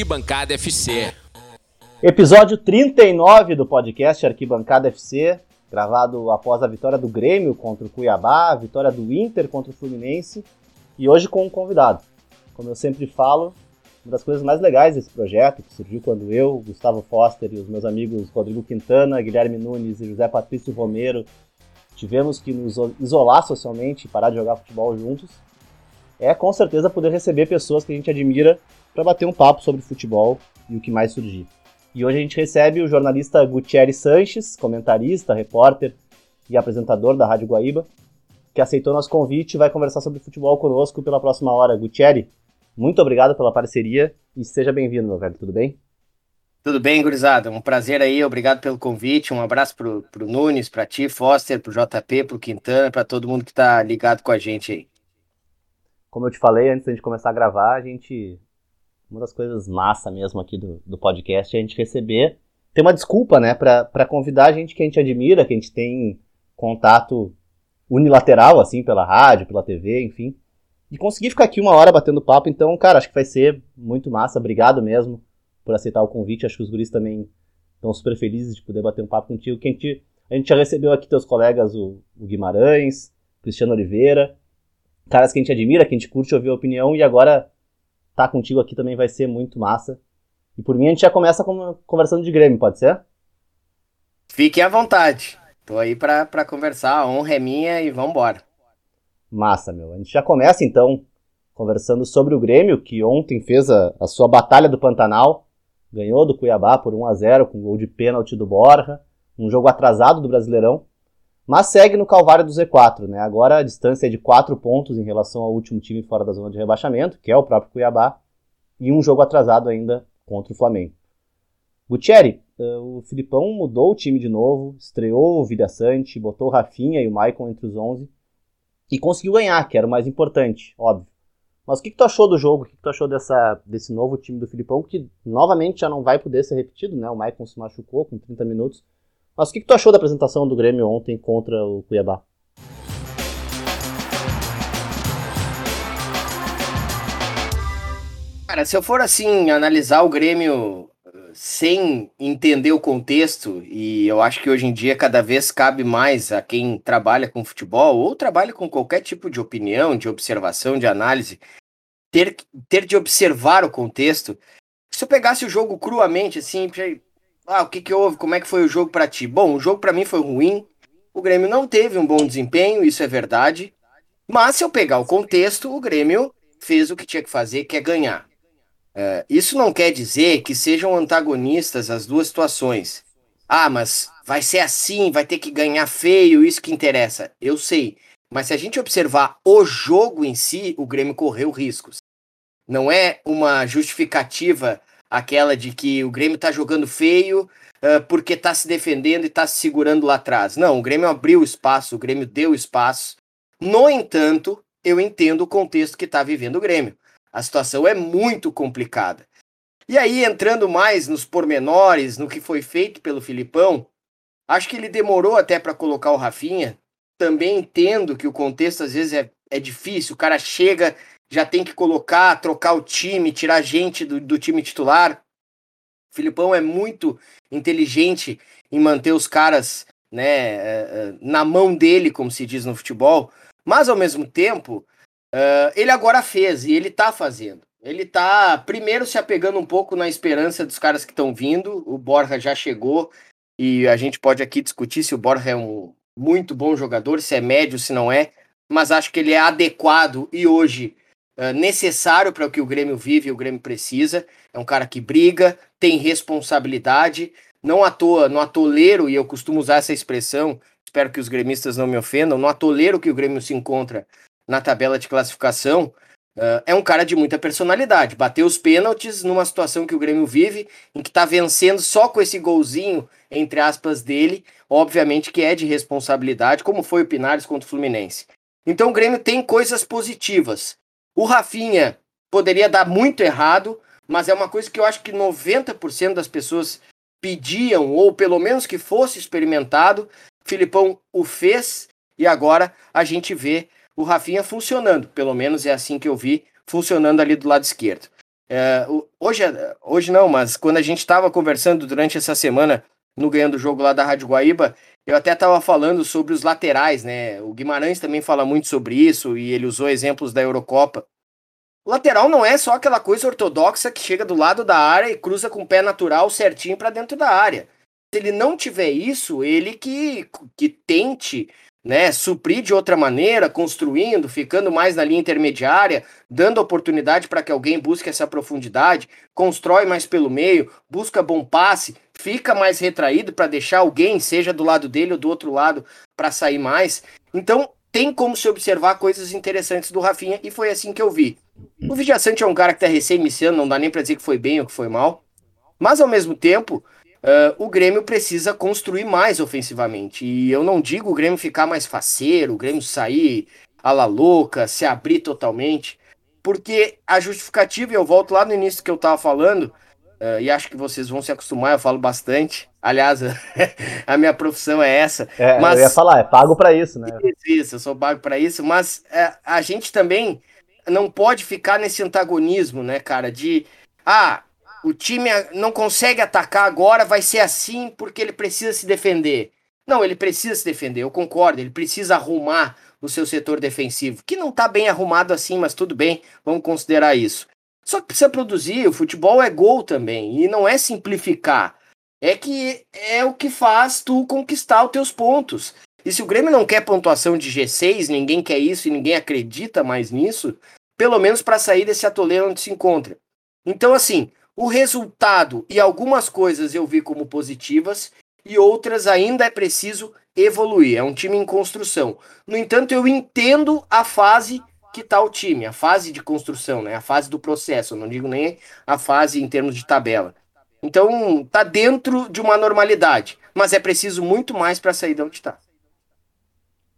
Arquibancada FC. Episódio 39 do podcast Arquibancada FC, gravado após a vitória do Grêmio contra o Cuiabá, a vitória do Inter contra o Fluminense e hoje com um convidado. Como eu sempre falo, uma das coisas mais legais desse projeto, que surgiu quando eu, Gustavo Foster e os meus amigos Rodrigo Quintana, Guilherme Nunes e José Patrício Romero tivemos que nos isolar socialmente e parar de jogar futebol juntos, é com certeza poder receber pessoas que a gente admira para bater um papo sobre futebol e o que mais surgir. E hoje a gente recebe o jornalista Gutierre Sanches, comentarista, repórter e apresentador da Rádio Guaíba, que aceitou nosso convite e vai conversar sobre futebol conosco pela próxima hora. Gutierre, muito obrigado pela parceria e seja bem-vindo, meu velho, tudo bem? Tudo bem, gurizada? Um prazer aí, obrigado pelo convite. Um abraço pro, pro Nunes, pra ti, Foster, pro JP, pro Quintana, para todo mundo que tá ligado com a gente aí. Como eu te falei antes da gente começar a gravar, a gente. Uma das coisas massa mesmo aqui do, do podcast é a gente receber. Ter uma desculpa, né, para convidar gente que a gente admira, que a gente tem contato unilateral, assim, pela rádio, pela TV, enfim. E conseguir ficar aqui uma hora batendo papo, então, cara, acho que vai ser muito massa. Obrigado mesmo por aceitar o convite. Acho que os guris também estão super felizes de poder bater um papo contigo. Que a, gente, a gente já recebeu aqui teus colegas, o, o Guimarães, Cristiano Oliveira, caras que a gente admira, que a gente curte ouvir a opinião, e agora tá contigo aqui também vai ser muito massa. E por mim a gente já começa com, conversando de Grêmio, pode ser? Fiquem à vontade. Tô aí pra, pra conversar, a honra é minha e vambora. Massa, meu. A gente já começa então conversando sobre o Grêmio, que ontem fez a, a sua batalha do Pantanal ganhou do Cuiabá por 1 a 0 com gol de pênalti do Borja, um jogo atrasado do Brasileirão, mas segue no calvário do Z4, né? Agora a distância é de 4 pontos em relação ao último time fora da zona de rebaixamento, que é o próprio Cuiabá, e um jogo atrasado ainda contra o Flamengo. Gutierre, eh, o Filipão mudou o time de novo, estreou o Vida Sante, botou o Rafinha e o Maicon entre os 11 e conseguiu ganhar, que era o mais importante, óbvio. Mas o que, que tu achou do jogo? O que, que, tu achou dessa, desse novo time do Filipão, que novamente já não vai poder ser repetido, né? O Maicon se machucou com 30 minutos. Mas o que, que tu achou da apresentação do Grêmio ontem contra o Cuiabá? Cara, se eu for assim analisar o Grêmio uh, sem entender o contexto, e eu acho que hoje em dia cada vez cabe mais a quem trabalha com futebol ou trabalha com qualquer tipo de opinião, de observação, de análise, ter, ter de observar o contexto. Se eu pegasse o jogo cruamente, assim, ah, o que que houve? Como é que foi o jogo para ti? Bom, o jogo para mim foi ruim. O Grêmio não teve um bom desempenho, isso é verdade. Mas se eu pegar o contexto, o Grêmio fez o que tinha que fazer, que é ganhar. Uh, isso não quer dizer que sejam antagonistas as duas situações. Ah, mas vai ser assim, vai ter que ganhar feio, isso que interessa. Eu sei. Mas se a gente observar o jogo em si, o Grêmio correu riscos. Não é uma justificativa aquela de que o Grêmio está jogando feio uh, porque está se defendendo e está se segurando lá atrás. Não, o Grêmio abriu espaço, o Grêmio deu espaço. No entanto, eu entendo o contexto que está vivendo o Grêmio. A situação é muito complicada. E aí, entrando mais nos pormenores, no que foi feito pelo Filipão, acho que ele demorou até para colocar o Rafinha, também entendo que o contexto às vezes é, é difícil, o cara chega, já tem que colocar, trocar o time, tirar gente do, do time titular. O Filipão é muito inteligente em manter os caras né, eh, eh, na mão dele, como se diz no futebol, mas ao mesmo tempo, uh, ele agora fez e ele tá fazendo. Ele tá primeiro se apegando um pouco na esperança dos caras que estão vindo. O Borja já chegou e a gente pode aqui discutir se o Borja é um, muito bom jogador, se é médio, se não é, mas acho que ele é adequado e hoje uh, necessário para o que o Grêmio vive e o Grêmio precisa. É um cara que briga, tem responsabilidade, não à toa, no atoleiro, e eu costumo usar essa expressão, espero que os gremistas não me ofendam, no atoleiro que o Grêmio se encontra na tabela de classificação, Uh, é um cara de muita personalidade. Bateu os pênaltis numa situação que o Grêmio vive, em que está vencendo só com esse golzinho, entre aspas, dele. Obviamente que é de responsabilidade, como foi o Pinares contra o Fluminense. Então o Grêmio tem coisas positivas. O Rafinha poderia dar muito errado, mas é uma coisa que eu acho que 90% das pessoas pediam, ou pelo menos que fosse experimentado. Filipão o fez e agora a gente vê o Rafinha funcionando, pelo menos é assim que eu vi, funcionando ali do lado esquerdo. É, hoje, hoje não, mas quando a gente estava conversando durante essa semana no Ganhando o Jogo lá da Rádio Guaíba, eu até estava falando sobre os laterais, né? O Guimarães também fala muito sobre isso e ele usou exemplos da Eurocopa. O lateral não é só aquela coisa ortodoxa que chega do lado da área e cruza com o pé natural certinho para dentro da área. Se ele não tiver isso, ele que, que tente né, suprir de outra maneira, construindo, ficando mais na linha intermediária, dando oportunidade para que alguém busque essa profundidade, constrói mais pelo meio, busca bom passe, fica mais retraído para deixar alguém, seja do lado dele ou do outro lado, para sair mais. Então, tem como se observar coisas interessantes do Rafinha e foi assim que eu vi. O Vidiaçante é um cara que está recém-iniciando, não dá nem para dizer que foi bem ou que foi mal, mas ao mesmo tempo, Uh, o Grêmio precisa construir mais ofensivamente. E eu não digo o Grêmio ficar mais faceiro, o Grêmio sair a la louca, se abrir totalmente, porque a justificativa, e eu volto lá no início que eu tava falando, uh, e acho que vocês vão se acostumar, eu falo bastante. Aliás, a minha profissão é essa. É, mas... Eu ia falar, é pago para isso, né? Isso, eu sou pago para isso, mas uh, a gente também não pode ficar nesse antagonismo, né, cara, de. Ah, o time não consegue atacar agora, vai ser assim porque ele precisa se defender. Não, ele precisa se defender, eu concordo, ele precisa arrumar o seu setor defensivo, que não está bem arrumado assim, mas tudo bem, vamos considerar isso. Só que precisa produzir, o futebol é gol também, e não é simplificar. É que é o que faz tu conquistar os teus pontos. E se o Grêmio não quer pontuação de G6, ninguém quer isso e ninguém acredita mais nisso, pelo menos para sair desse atoleiro onde se encontra. Então, assim, o resultado e algumas coisas eu vi como positivas e outras ainda é preciso evoluir. É um time em construção. No entanto, eu entendo a fase que está o time, a fase de construção, né? A fase do processo. Eu não digo nem a fase em termos de tabela. Então, tá dentro de uma normalidade, mas é preciso muito mais para sair de onde está.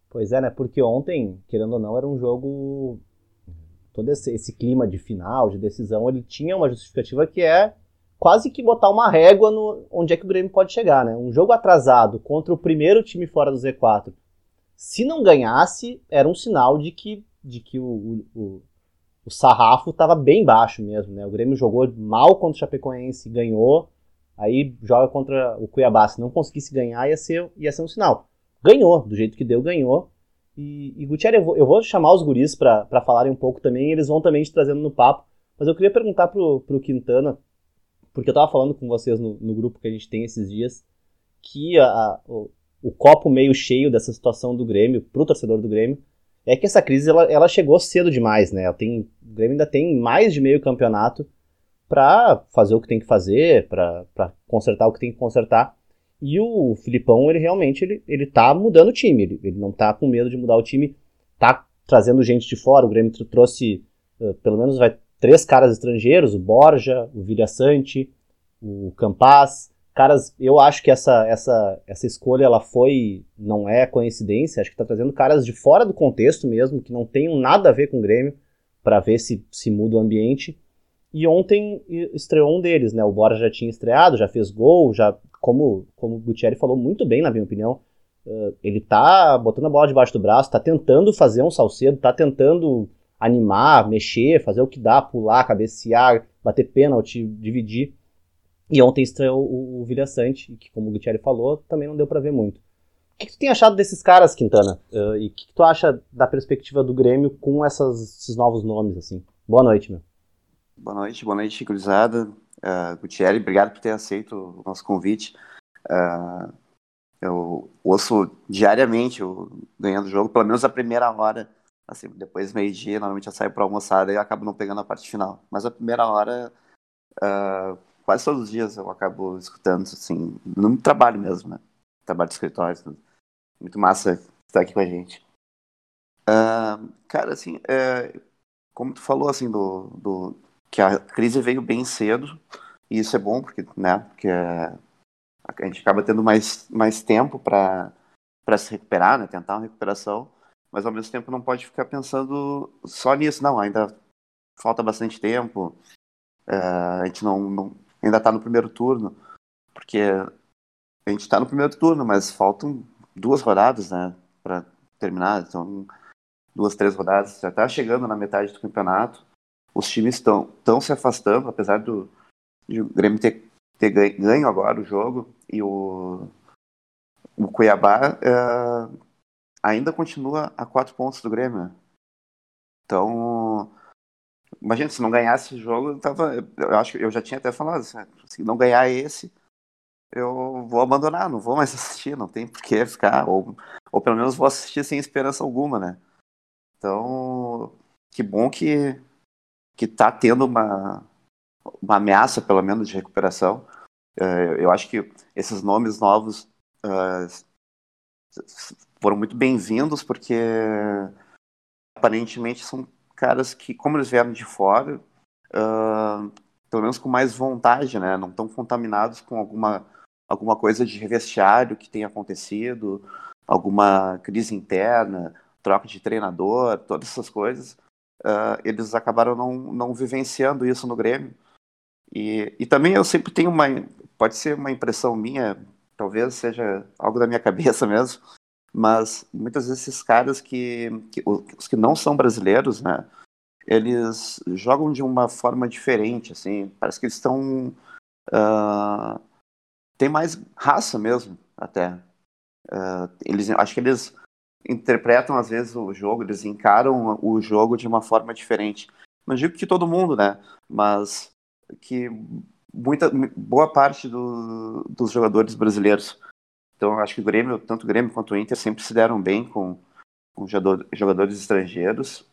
Pois é, né? Porque ontem, querendo ou não, era um jogo todo esse, esse, clima de final, de decisão, ele tinha uma justificativa que é quase que botar uma régua no onde é que o Grêmio pode chegar, né? Um jogo atrasado contra o primeiro time fora do Z4, se não ganhasse, era um sinal de que, de que o, o, o sarrafo estava bem baixo mesmo, né? O Grêmio jogou mal contra o Chapecoense, ganhou, aí joga contra o Cuiabá, se não conseguisse ganhar, ia ser, ia ser um sinal. Ganhou, do jeito que deu, ganhou, e, e eu vou, eu vou chamar os guris para falarem um pouco também, eles vão também te trazendo no papo. Mas eu queria perguntar pro, pro Quintana, porque eu tava falando com vocês no, no grupo que a gente tem esses dias, que a, a, o, o, copo meio cheio dessa situação do Grêmio, pro torcedor do Grêmio, é que essa crise ela, ela chegou cedo demais, né? Ela tem, o Grêmio ainda tem mais de meio campeonato para fazer o que tem que fazer, para consertar o que tem que consertar. E o Filipão, ele realmente ele, ele tá mudando o time. Ele, ele não tá com medo de mudar o time. Tá trazendo gente de fora. O Grêmio trouxe, uh, pelo menos, vai três caras estrangeiros. O Borja, o Vilha Sante, o Campas. Caras, eu acho que essa, essa, essa escolha, ela foi, não é coincidência. Acho que tá trazendo caras de fora do contexto mesmo, que não tenham nada a ver com o Grêmio, para ver se, se muda o ambiente. E ontem estreou um deles, né? O Borja já tinha estreado, já fez gol, já como, como o Gutierrez falou muito bem, na minha opinião, uh, ele tá botando a bola debaixo do braço, tá tentando fazer um salcedo, tá tentando animar, mexer, fazer o que dá, pular, cabecear, bater pênalti, dividir. E ontem estreou o, o Vilha Sante, que como o Gutierrez falou, também não deu para ver muito. O que, que, tu tem achado desses caras, Quintana? Uh, e o que, que, tu acha da perspectiva do Grêmio com essas, esses novos nomes, assim? Boa noite, meu. Boa noite, boa noite, cruzada. Uh, Gutierrez, obrigado por ter aceito o nosso convite. Uh, eu ouço diariamente o ganhando o jogo, pelo menos a primeira hora. Assim, depois meio-dia, normalmente eu saio para almoçar e acabo não pegando a parte final. Mas a primeira hora, uh, quase todos os dias eu acabo escutando, assim, no trabalho mesmo, né? Trabalho de escritório. Tudo. Muito massa estar aqui com a gente. Uh, cara, assim, é, como tu falou, assim, do, do que a crise veio bem cedo, e isso é bom, porque, né, porque a gente acaba tendo mais, mais tempo para se recuperar, né, tentar uma recuperação, mas ao mesmo tempo não pode ficar pensando só nisso, não, ainda falta bastante tempo, é, a gente não, não ainda está no primeiro turno, porque a gente está no primeiro turno, mas faltam duas rodadas, né, para terminar, então duas, três rodadas, já está chegando na metade do campeonato, os times estão se afastando, apesar do, Grêmio ter, ter ganho agora o jogo e o, o Cuiabá uh, ainda continua a quatro pontos do Grêmio. Então, imagina, se não ganhasse o jogo, eu, tava, eu acho eu já tinha até falado, assim, se não ganhar esse, eu vou abandonar, não vou mais assistir, não tem por que ficar, ou, ou pelo menos vou assistir sem esperança alguma, né? Então, que bom que, que tá tendo uma, uma ameaça, pelo menos, de recuperação. Uh, eu acho que esses nomes novos uh, foram muito bem-vindos, porque aparentemente são caras que, como eles vieram de fora, uh, pelo menos com mais vontade, né? Não estão contaminados com alguma, alguma coisa de vestiário que tenha acontecido, alguma crise interna, troca de treinador, todas essas coisas. Uh, eles acabaram não, não vivenciando isso no Grêmio. E, e também eu sempre tenho uma. Pode ser uma impressão minha, talvez seja algo da minha cabeça mesmo, mas muitas vezes esses caras que, que os que não são brasileiros, né, eles jogam de uma forma diferente, assim, parece que eles estão uh, tem mais raça mesmo, até. Uh, eles, acho que eles interpretam às vezes o jogo, eles encaram o jogo de uma forma diferente. Não digo que todo mundo, né? Mas que muita boa parte do, dos jogadores brasileiros então, acho que o Grêmio, tanto o Grêmio quanto o Inter, sempre se deram bem com, com jogadores estrangeiros.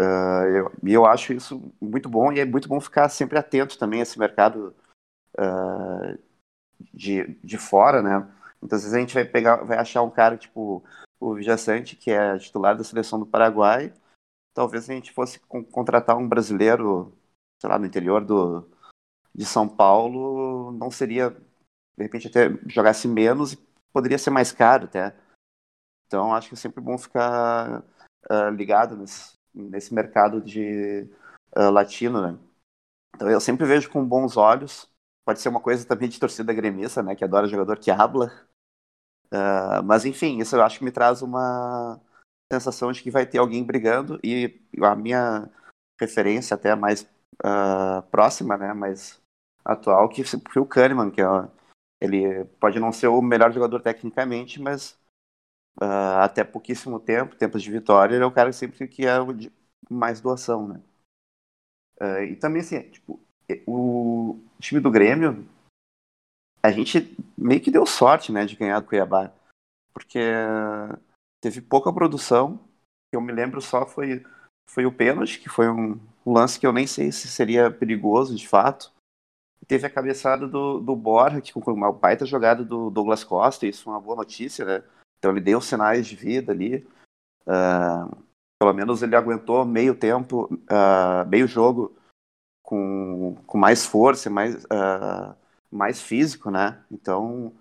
Uh, eu, eu acho isso muito bom e é muito bom ficar sempre atento também a esse mercado uh, de, de fora, né? Muitas vezes a gente vai pegar, vai achar um cara tipo o Vijaçante, que é titular da seleção do Paraguai. Talvez a gente fosse contratar um brasileiro, sei lá, no interior do, de São Paulo, não seria de repente até jogasse menos e poderia ser mais caro até. Então acho que é sempre bom ficar uh, ligado nesse, nesse, mercado de uh, latino, né? Então eu sempre vejo com bons olhos. Pode ser uma coisa também de torcida gremista, né? Que adora jogador que habla. Uh, mas enfim, isso eu acho que me traz uma sensação de que vai ter alguém brigando e a minha referência até mais próxima, né? Mais atual, que foi o Kahneman, que é ele pode não ser o melhor jogador tecnicamente, mas uh, até pouquíssimo tempo, tempos de vitória, ele é o cara sempre que é o de mais doação, né? Uh, e também, assim, tipo, o time do Grêmio, a gente meio que deu sorte, né, de ganhar do Cuiabá, porque teve pouca produção, eu me lembro só foi, foi o pênalti, que foi um lance que eu nem sei se seria perigoso de fato, teve a cabeçada do, do Borja, que com uma baita jogada do Douglas Costa, isso é uma boa notícia, né? Então ele deu sinais de vida ali. Uh, pelo menos ele aguentou meio tempo, uh, meio jogo com, com mais força, mais, uh, mais físico, né? Então,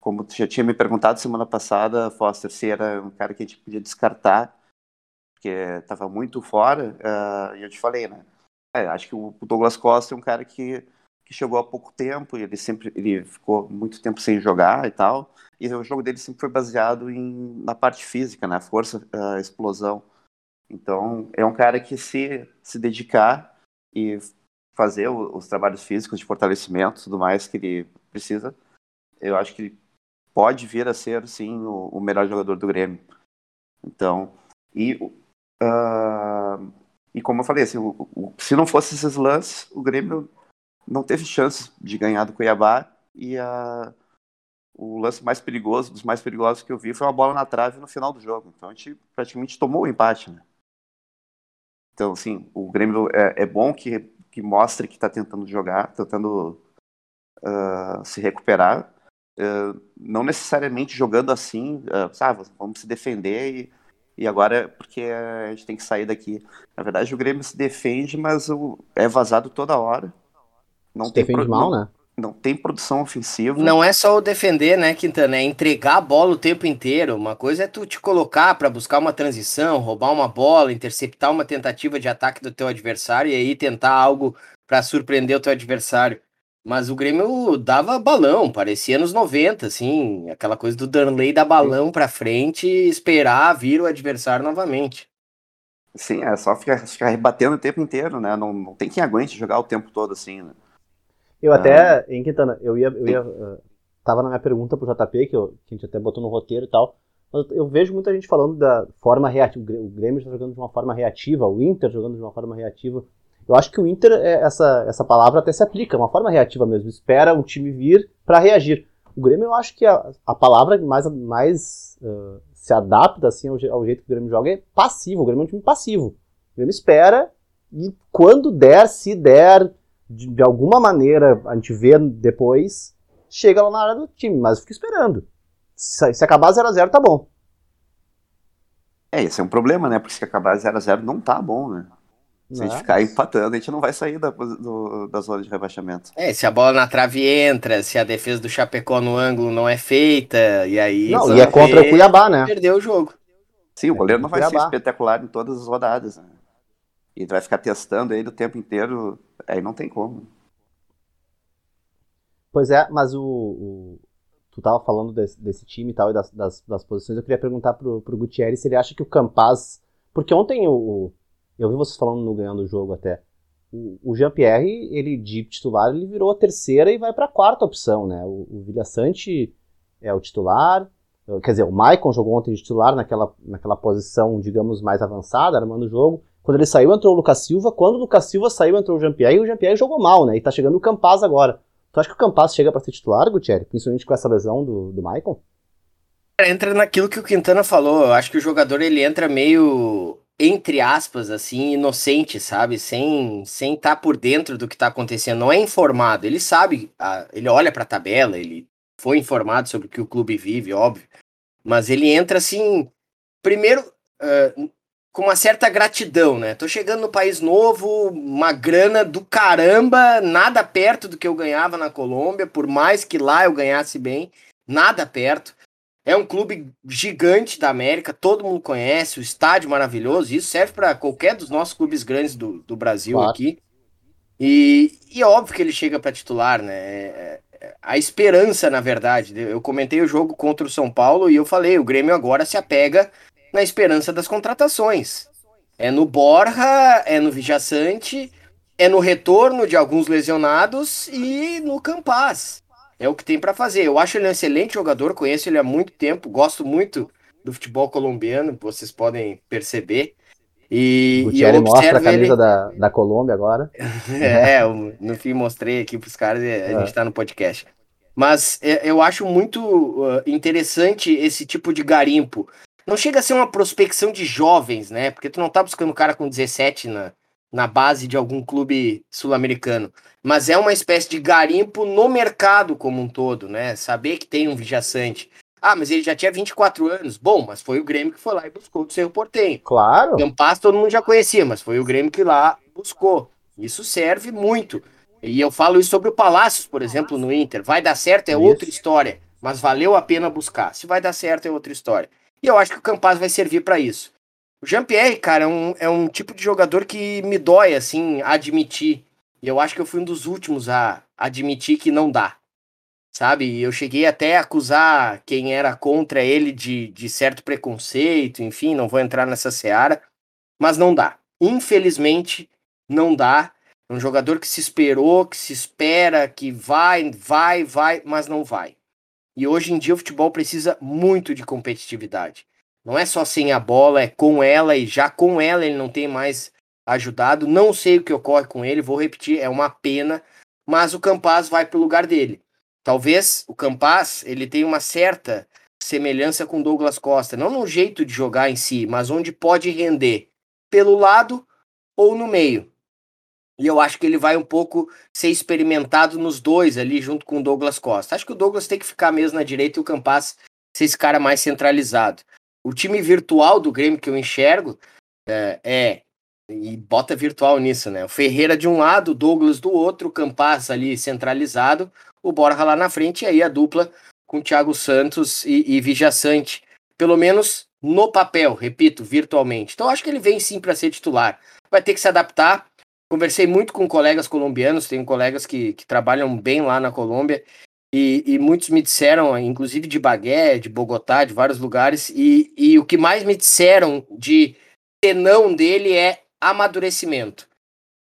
como tu já tinha me perguntado semana passada, Foster, se era um cara que a gente podia descartar, porque estava muito fora, e eu te falei, né? É, acho que o Douglas Costa é um cara que que chegou há pouco tempo e ele sempre ele ficou muito tempo sem jogar e tal. E o jogo dele sempre foi baseado em, na parte física, na né? força, a explosão. Então, é um cara que se se dedicar e fazer o, os trabalhos físicos de fortalecimento, tudo mais que ele precisa, eu acho que ele pode vir a ser sim o, o melhor jogador do Grêmio. Então, e uh, e como eu falei, assim, o, o, se não fosse esses lances, o Grêmio não teve chance de ganhar do Cuiabá e a, o lance mais perigoso, dos mais perigosos que eu vi, foi uma bola na trave no final do jogo. Então a gente praticamente tomou o empate, né? Então, assim, o Grêmio é, é bom que, que mostre que está tentando jogar, tentando uh, se recuperar. Uh, não necessariamente jogando assim, uh, sabe, vamos se defender e, e agora é porque a gente tem que sair daqui. Na verdade, o Grêmio se defende, mas o, é vazado toda hora. Não Se tem defende pro... mal, não, né? Não tem produção ofensiva. Não é só o defender, né, Quintana? É entregar a bola o tempo inteiro. Uma coisa é tu te colocar para buscar uma transição, roubar uma bola, interceptar uma tentativa de ataque do teu adversário e aí tentar algo para surpreender o teu adversário. Mas o Grêmio dava balão, parecia nos 90, assim, aquela coisa do Danley dar balão para frente e esperar vir o adversário novamente. Sim, é só ficar, ficar rebatendo o tempo inteiro, né? Não, não tem quem aguente jogar o tempo todo assim, né? Eu até, em Quintana, eu ia, eu ia uh, tava na minha pergunta pro JP, que, eu, que a gente até botou no roteiro e tal, mas eu vejo muita gente falando da forma reativa, o Grêmio está jogando de uma forma reativa, o Inter jogando de uma forma reativa. Eu acho que o Inter, é, essa, essa palavra até se aplica, é uma forma reativa mesmo, espera o time vir para reagir. O Grêmio, eu acho que a, a palavra mais, mais uh, se adapta assim, ao, ao, jeito que o Grêmio joga é passivo, o Grêmio é um time passivo. O Grêmio espera e quando der, se der, de, de alguma maneira, a gente vê depois, chega lá na área do time, mas fica esperando. Se, se acabar 0x0, tá bom. É, esse é um problema, né? Porque se acabar 0x0 não tá bom, né? Se a gente ficar empatando, a gente não vai sair da, do, da zona de rebaixamento. É, se a bola na trave entra, se a defesa do Chapecó no ângulo não é feita, e aí. Não, e é contra o Cuiabá, né? Perdeu o jogo. Sim, o goleiro não vai Cuiabá. ser espetacular em todas as rodadas. Né? E vai ficar testando ele o tempo inteiro, aí não tem como. Pois é, mas o, o tu tava falando desse, desse, time e tal, e das, das, das, posições, eu queria perguntar pro, pro Gutierrez se ele acha que o Campaz. Porque ontem o, o eu vi vocês falando no ganhando o jogo até. O, o Jean-Pierre, ele de titular, ele virou a terceira e vai para a quarta opção, né? O, o Vilha Sante é o titular. Quer dizer, o Maicon jogou ontem de titular naquela, naquela posição, digamos, mais avançada, armando o jogo. Quando ele saiu, entrou o Lucas Silva. Quando o Lucas Silva saiu, entrou o Jean-Pierre. E o Jean-Pierre jogou mal, né? E tá chegando o Campaz agora. Tu acha que o Campaz chega para ser titular, Gutierrez? Principalmente com essa lesão do, do Maicon? Entra naquilo que o Quintana falou. Eu acho que o jogador ele entra meio entre aspas, assim, inocente, sabe? Sem sem estar tá por dentro do que está acontecendo. Não é informado. Ele sabe, ele olha para a tabela, ele foi informado sobre o que o clube vive, óbvio. Mas ele entra assim, primeiro, uh, com uma certa gratidão, né? Tô chegando no país novo, uma grana do caramba, nada perto do que eu ganhava na Colômbia, por mais que lá eu ganhasse bem, nada perto. É um clube gigante da América, todo mundo conhece, o estádio maravilhoso, isso serve para qualquer dos nossos clubes grandes do, do Brasil claro. aqui. E, e é óbvio que ele chega para titular, né? É, é, a esperança, na verdade. Eu comentei o jogo contra o São Paulo e eu falei: o Grêmio agora se apega na esperança das contratações. É no Borja, é no Vijaçante, é no retorno de alguns lesionados e no Campaz é o que tem para fazer. Eu acho ele um excelente jogador, conheço ele há muito tempo, gosto muito do futebol colombiano, vocês podem perceber. E, Gutierrez e mostra a camisa ele... da, da Colômbia agora. é, eu, no fim mostrei aqui para os caras, a é. gente está no podcast. Mas é, eu acho muito uh, interessante esse tipo de garimpo. Não chega a ser uma prospecção de jovens, né? Porque tu não tá buscando um cara com 17 na, na base de algum clube sul-americano. Mas é uma espécie de garimpo no mercado como um todo, né? Saber que tem um vijaçante. Ah, mas ele já tinha 24 anos. Bom, mas foi o Grêmio que foi lá e buscou do Cerro Portenho. Claro. Campas todo mundo já conhecia, mas foi o Grêmio que lá buscou. Isso serve muito. E eu falo isso sobre o Palácios, por exemplo, no Inter. Vai dar certo é isso. outra história, mas valeu a pena buscar. Se vai dar certo é outra história. E eu acho que o Campas vai servir para isso. O Jean-Pierre, cara, é um, é um tipo de jogador que me dói, assim, admitir. E eu acho que eu fui um dos últimos a admitir que não dá. Sabe? Eu cheguei até a acusar quem era contra ele de, de certo preconceito, enfim, não vou entrar nessa seara. Mas não dá. Infelizmente, não dá. É um jogador que se esperou, que se espera, que vai, vai, vai, mas não vai. E hoje em dia o futebol precisa muito de competitividade. Não é só sem a bola, é com ela e já com ela ele não tem mais ajudado. Não sei o que ocorre com ele, vou repetir, é uma pena, mas o Campaz vai para o lugar dele. Talvez o Campaz ele tenha uma certa semelhança com Douglas Costa, não no jeito de jogar em si, mas onde pode render pelo lado ou no meio. E eu acho que ele vai um pouco ser experimentado nos dois ali junto com o Douglas Costa. Acho que o Douglas tem que ficar mesmo na direita e o Campaz ser esse cara mais centralizado. O time virtual do Grêmio que eu enxergo é, é, e bota virtual nisso, né? O Ferreira de um lado, o Douglas do outro, o Campas ali centralizado, o Borja lá na frente, e aí a dupla com Thiago Santos e, e Vijaçante. Pelo menos no papel, repito, virtualmente. Então acho que ele vem sim para ser titular. Vai ter que se adaptar. Conversei muito com colegas colombianos, tenho colegas que, que trabalham bem lá na Colômbia, e, e, muitos me disseram, inclusive de Bagué, de Bogotá, de vários lugares, e, e o que mais me disseram de senão dele é amadurecimento.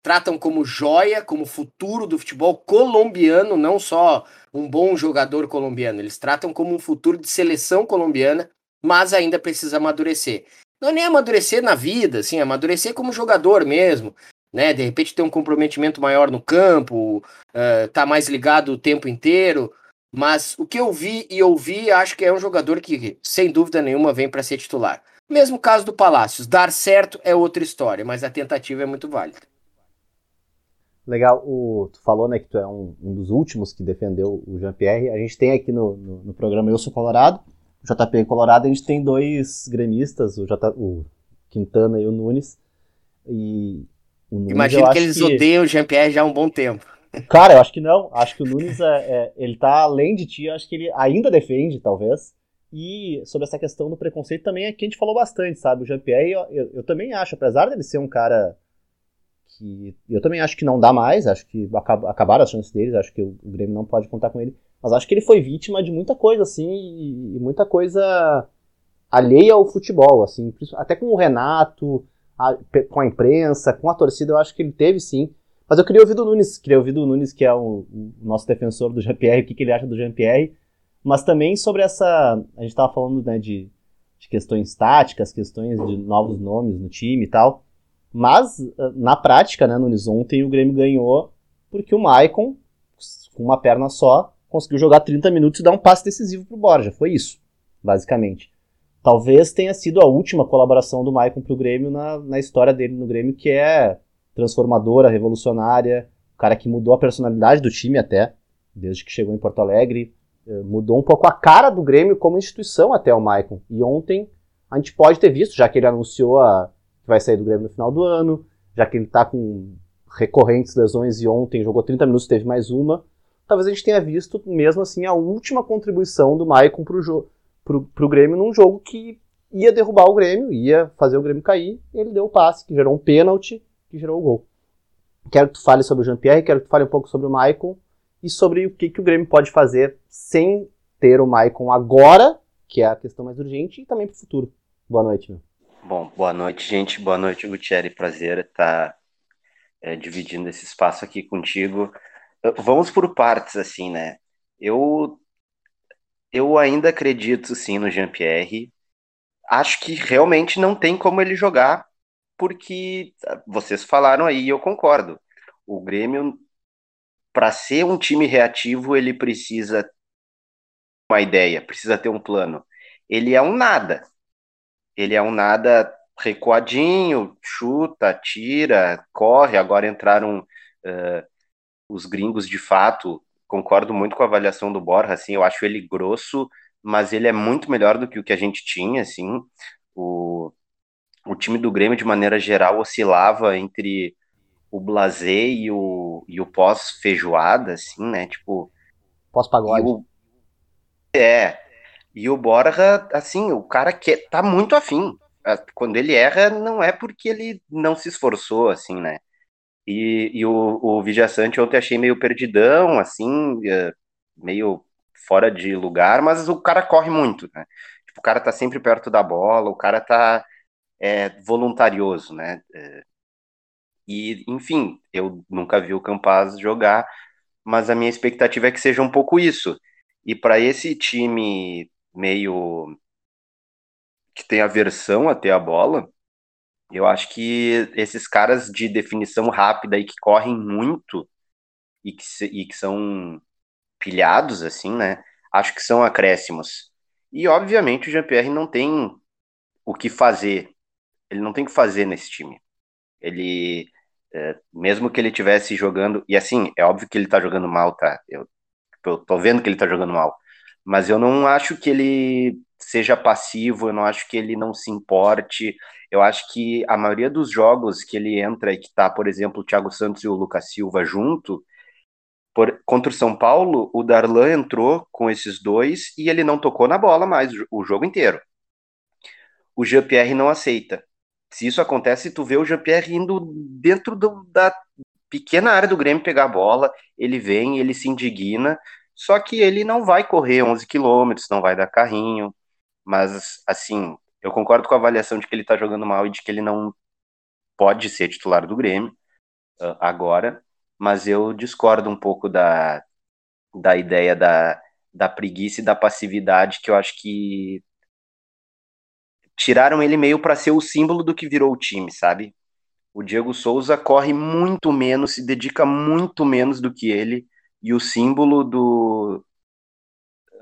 Tratam como joia, como futuro do futebol colombiano, não só um bom jogador colombiano, eles tratam como um futuro de seleção colombiana, mas ainda precisa amadurecer. Não é nem amadurecer na vida, assim, amadurecer como jogador mesmo, né? De repente ter um comprometimento maior no campo, uh, tá mais ligado o tempo inteiro. Mas o que eu vi e ouvi, acho que é um jogador que, sem dúvida nenhuma, vem para ser titular. Mesmo caso do Palácios, dar certo é outra história, mas a tentativa é muito válida. Legal, o, tu falou né, que tu é um, um dos últimos que defendeu o Jean-Pierre. A gente tem aqui no, no, no, programa Eu Sou Colorado, o JP Colorado, a gente tem dois gremistas, o, J, o Quintana e o Nunes. E Imagino que eles que... odeiam o Jean-Pierre já há um bom tempo. Cara, eu acho que não. Acho que o Nunes, é, é, ele tá além de ti, acho que ele ainda defende, talvez. E sobre essa questão do preconceito também é que a gente falou bastante, sabe? O Jean-Pierre, eu, eu, eu, também acho, apesar dele ser um cara que. Eu também acho que não dá mais, acho que acab acabaram as chances deles, acho que o, o, Grêmio não pode contar com ele. Mas acho que ele foi vítima de muita coisa, assim, e, e muita coisa alheia ao futebol, assim. Até com o Renato, a, com a imprensa, com a torcida, eu acho que ele teve sim. Mas eu queria ouvir do Nunes, queria ouvir do Nunes, que é o, o nosso defensor do Jean-Pierre, o que, que, ele acha do Jean-Pierre, mas também sobre essa. A gente estava falando né, de, de questões táticas, questões de novos nomes no time e tal. Mas, ah, na prática, né, Nunes, ontem o Grêmio ganhou porque o Maicon, com uma perna só, conseguiu jogar 30 minutos e dar um passe decisivo pro Borja. Foi isso, basicamente. Talvez tenha sido a última colaboração do Maicon pro Grêmio na, na história dele no Grêmio, que é transformadora, revolucionária, o cara que mudou a personalidade do time até, desde que chegou em Porto Alegre, eh, mudou um pouco a cara do Grêmio como instituição até o Maicon. E ontem a gente pode ter visto, já que ele anunciou a, que vai sair do Grêmio no final do ano, já que ele tá com recorrentes lesões e ontem jogou 30 minutos, teve mais uma, talvez a gente tenha visto mesmo assim a última contribuição do Maicon pro jogo pro, pro Grêmio num jogo que ia derrubar o Grêmio, ia fazer o Grêmio cair, ele deu o passe, que gerou um pênalti, que gerou o gol. Quero que tu fale sobre o Jean-Pierre, quero que tu fale um pouco sobre o Maicon e sobre o que, que o Grêmio pode fazer sem ter o Maicon agora, que é a questão mais urgente, e também para o futuro. Boa noite, meu. Bom, boa noite, gente. Boa noite, Gutierrez. Prazer estar é, dividindo esse espaço aqui contigo. Vamos por partes, assim, né? Eu eu ainda acredito sim no Jean-Pierre. Acho que realmente não tem como ele jogar, porque vocês falaram aí, e eu concordo. O Grêmio, para ser um time reativo, ele precisa uma ideia, precisa ter um plano. Ele é um nada. Ele é um nada recuadinho, chuta, tira, corre. Agora entraram uh, os gringos de fato concordo muito com a avaliação do Borja, assim, eu acho ele grosso, mas ele é muito melhor do que o que a gente tinha, assim, o, o time do Grêmio, de maneira geral, oscilava entre o blazer e o, e o pós-feijoada, assim, né, tipo... Pós-pagode. É, e o Borja, assim, o cara que tá muito afim, quando ele erra, não é porque ele não se esforçou, assim, né, e, e o, o Vijaçante ontem achei meio perdidão, assim, é, meio fora de lugar, mas o cara corre muito, né? Tipo, o cara tá sempre perto da bola, o cara tá é, voluntarioso, né? É, e, enfim, eu nunca vi o Campaz jogar, mas a minha expectativa é que seja um pouco isso. E para esse time meio que tem aversão até a bola, eu acho que esses caras de definição rápida e que correm muito e que, e que são pilhados, assim, né? Acho que são acréscimos. E, obviamente, o Jean-Pierre não tem o que fazer. Ele não tem o que fazer nesse time. Ele, é, mesmo que ele tivesse jogando. E, assim, é óbvio que ele tá jogando mal, tá? Eu tô, tô vendo que ele tá jogando mal. Mas eu não acho que ele seja passivo, eu não acho que ele não se importe. Eu acho que a maioria dos jogos que ele entra e que tá, por exemplo, o Thiago Santos e o Lucas Silva junto, por, contra o São Paulo, o Darlan entrou com esses dois e ele não tocou na bola mais o jogo inteiro. O Jean-Pierre não aceita. Se isso acontece, tu vê o Jean-Pierre indo dentro do, da pequena área do Grêmio pegar a bola, ele vem, ele se indigna, só que ele não vai correr 11 quilômetros, não vai dar carrinho, mas assim, eu concordo com a avaliação de que ele tá jogando mal e de que ele não pode ser titular do Grêmio uh, agora, mas eu discordo um pouco da, da ideia da, da preguiça e da passividade que eu acho que tiraram ele meio para ser o símbolo do que virou o time, sabe? O Diego Souza corre muito menos, se dedica muito menos do que ele, e o símbolo do,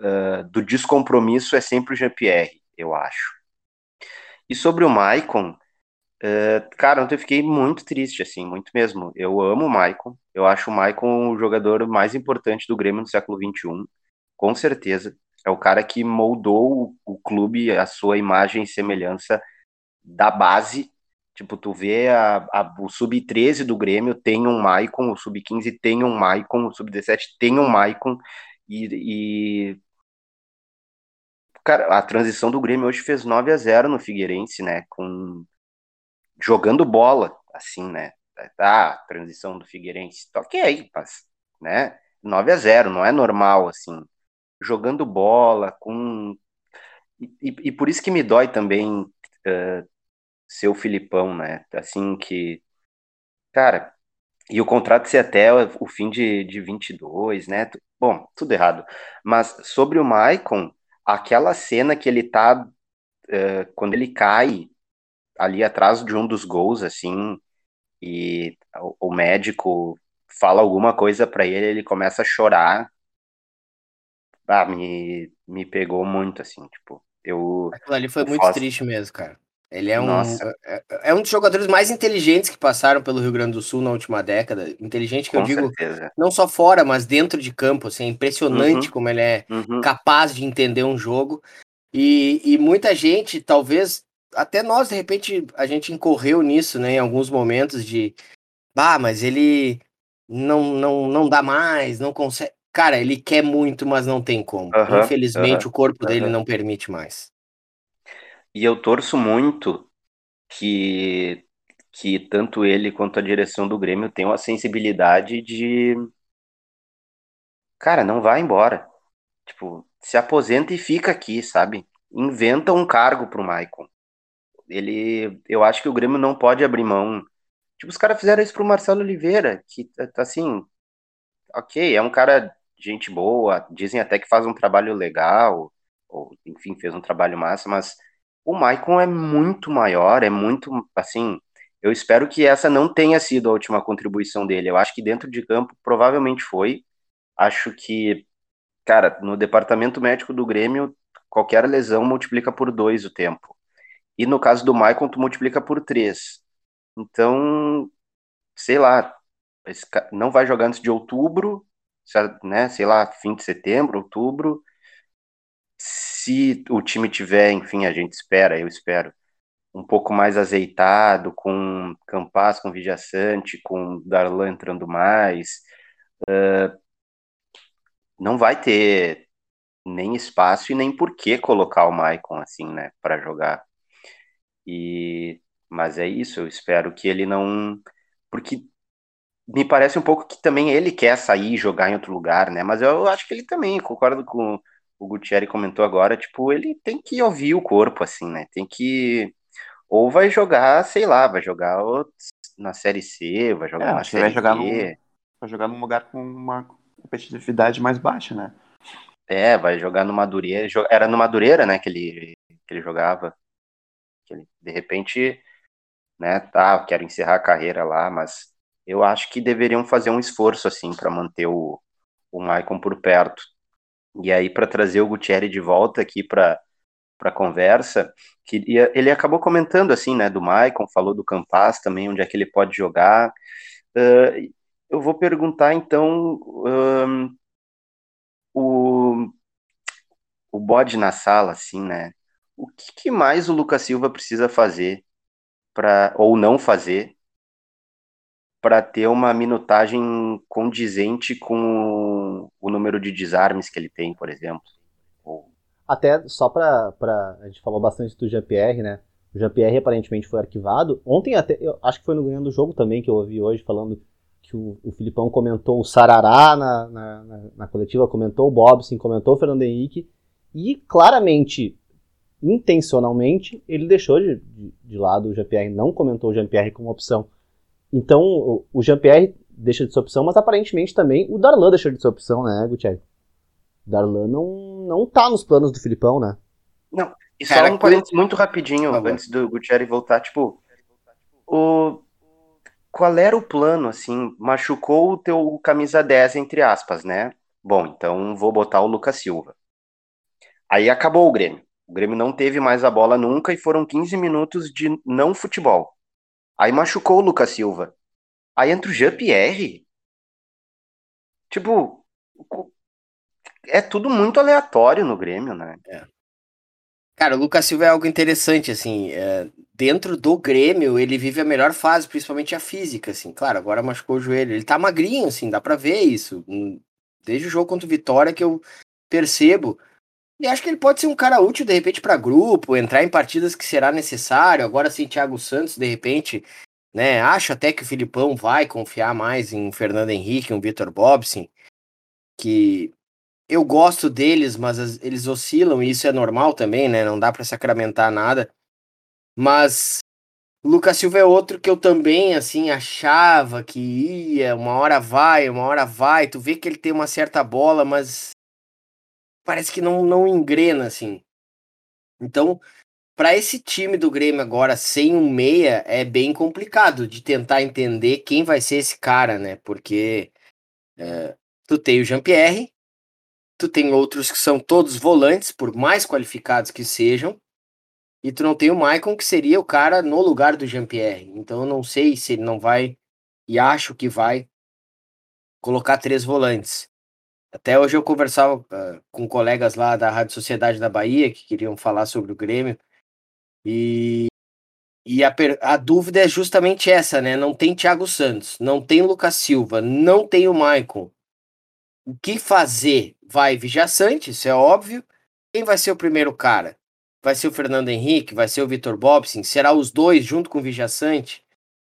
uh, do descompromisso é sempre o Jean-Pierre, eu acho. E sobre o Maicon, uh, cara, ontem eu fiquei muito triste, assim, muito mesmo. Eu amo o Maicon, eu acho o Maicon o jogador mais importante do Grêmio no século XXI, com certeza. É o cara que moldou o, o clube, a sua imagem e semelhança da base. Tipo, tu vê a, a, o sub-13 do Grêmio tem um Maicon, o sub-15 tem um Maicon, o sub-17 tem um Maicon, e, e, Cara, a transição do Grêmio hoje fez 9 a 0 no Figueirense, né? Com jogando bola, assim, né? Ah, transição do Figueirense, ok, mas, né? 9 a 0 não é normal, assim jogando bola, com. E, e, por isso que me dói também uh, ser o Filipão, né? Assim que. Cara, e o contrato ser até o fim de, de 22, né? Bom, tudo errado. Mas sobre o Maicon, aquela cena que ele tá. Uh, quando ele cai ali atrás de um dos gols, assim, e o, o médico fala alguma coisa para ele, ele começa a chorar ah, me, me pegou muito, assim, tipo, eu... Aquilo ali foi muito triste mesmo, cara. Ele é um, é, é, é, um dos jogadores mais inteligentes que passaram pelo Rio Grande do Sul na última década. Inteligente que Com eu digo, certeza. não só fora, mas dentro de campo. Assim, é impressionante uhum. como ele é uhum. capaz de entender um jogo. E, e muita gente, talvez, até nós, de repente, a gente incorreu nisso, né, em alguns momentos de, bah, mas ele não, não, não dá mais, não consegue. Cara, ele quer muito, mas não tem como. Infelizmente, o corpo dele não permite mais. E eu torço muito que, que tanto ele quanto a direção do Grêmio tenham a sensibilidade de. Cara, não vai embora. Tipo, se aposenta e fica aqui, sabe? Inventa um cargo pro Maicon. Ele. Eu acho que o Grêmio não pode abrir mão. Tipo, os caras fizeram isso pro Marcelo Oliveira, que, assim. Ok, é um cara gente boa, dizem até que faz um trabalho legal, ou enfim, fez um trabalho massa, mas o Maicon é muito maior, é muito, assim, eu espero que essa não tenha sido a última contribuição dele. Eu acho que dentro de campo provavelmente foi. Acho que, cara, no departamento médico do Grêmio, qualquer lesão multiplica por dois o tempo. E no caso do Maicon, tu multiplica por três. Então, sei lá, não vai jogar antes de outubro, né, sei lá, fim de setembro, outubro. Se o time tiver, enfim, a gente espera, eu espero, um pouco mais azeitado, com Campas, com Vidiaçante, com Darlan entrando mais, uh, não vai ter nem espaço e nem por que colocar o Maicon assim, né, para jogar. E mas é isso, eu espero que ele não porque me parece um pouco que também ele quer sair e jogar em outro lugar, né? Mas eu acho que ele também, concordo com o Gutierrez comentou agora, tipo, ele tem que ouvir o corpo, assim, né? Tem que. Ou vai jogar, sei lá, vai jogar na Série C, vai jogar é, na Série vai jogar vai jogar num lugar com uma competitividade mais baixa, né? É, vai jogar no Madureira. Era no Madureira, né, que ele, que ele jogava. Que ele, de repente, né, tá, quero encerrar a carreira lá, mas eu acho que deveriam fazer um esforço assim para manter o, o Maicon por perto. E aí para trazer o Gutierrez de volta aqui para para conversa, que ele acabou comentando assim, né, do Maicon, falou do Campas também, onde é que ele pode jogar. Uh, eu vou perguntar então um, o o bode na sala, assim, né? O que, que mais o Lucas Silva precisa fazer para ou não fazer para ter uma minutagem condizente com o número de desarmes que ele tem, por exemplo. Até só para a gente falou bastante do GPR, né? O GPR aparentemente foi arquivado. Ontem até, eu acho que foi no ganhando do jogo também que eu ouvi hoje falando que o, o Filipão comentou o Sarará na, na, na, na coletiva, comentou o Bobson, comentou o Fernando Henrique e claramente intencionalmente, ele deixou de, de, de lado o Jean-Pierre, não comentou o Jean-Pierre como opção. Então, o, Jean-Pierre deixa de ser opção, mas aparentemente também o Darlan deixou de ser opção, né, Gutierrez? Darlan não, não tá nos planos do Filipão, né? Não, e só Cara, um parênteses muito rapidinho, antes do Gutierrez voltar, tipo, o... qual era o plano, assim, machucou o teu camisa 10, entre aspas, né? Bom, então vou botar o Lucas Silva. Aí acabou o Grêmio. O Grêmio não teve mais a bola nunca e foram 15 minutos de não futebol. Aí machucou o Lucas Silva. Aí entra o Jean-Pierre. Tipo, é tudo muito aleatório no Grêmio, né? É. Cara, o Lucas Silva é algo interessante, assim, é, dentro do Grêmio, ele vive a melhor fase, principalmente a física, assim, claro, agora machucou o joelho, ele tá magrinho, assim, dá pra ver isso, hum, desde o jogo contra o Vitória que eu percebo, e acho que ele pode ser um cara útil, de repente, para grupo, entrar em partidas que será necessário. Agora sim, Thiago Santos, de repente, né? Acho até que o Filipão vai confiar mais em Fernando Henrique, um Vitor Bobson, que eu gosto deles, mas eles oscilam e isso é normal também, né? Não dá para sacramentar nada. Mas Lucas Silva é outro que eu também, assim, achava que ia, uma hora vai, uma hora vai. Tu vê que ele tem uma certa bola, mas parece que não, não engrena, assim. Então, para esse time do Grêmio agora, sem um meia, é bem complicado de tentar entender quem vai ser esse cara, né? Porque é, tu tem o Jean-Pierre, tu tem outros que são todos volantes, por mais qualificados que sejam, e tu não tem o Maicon, que seria o cara no lugar do Jean-Pierre. Então eu não sei se ele não vai, e acho que vai, colocar três volantes. Até hoje eu conversava uh, com colegas lá da Rádio Sociedade da Bahia que queriam falar sobre o Grêmio. E, e a, a dúvida é justamente essa, né? Não tem Thiago Santos, não tem Lucas Silva, não tem o Maicon. O que fazer? Vai Vijaçante, isso é óbvio. Quem vai ser o primeiro cara? Vai ser o Fernando Henrique? Vai ser o Vitor Bobson? Será os dois junto com o Vijaçante?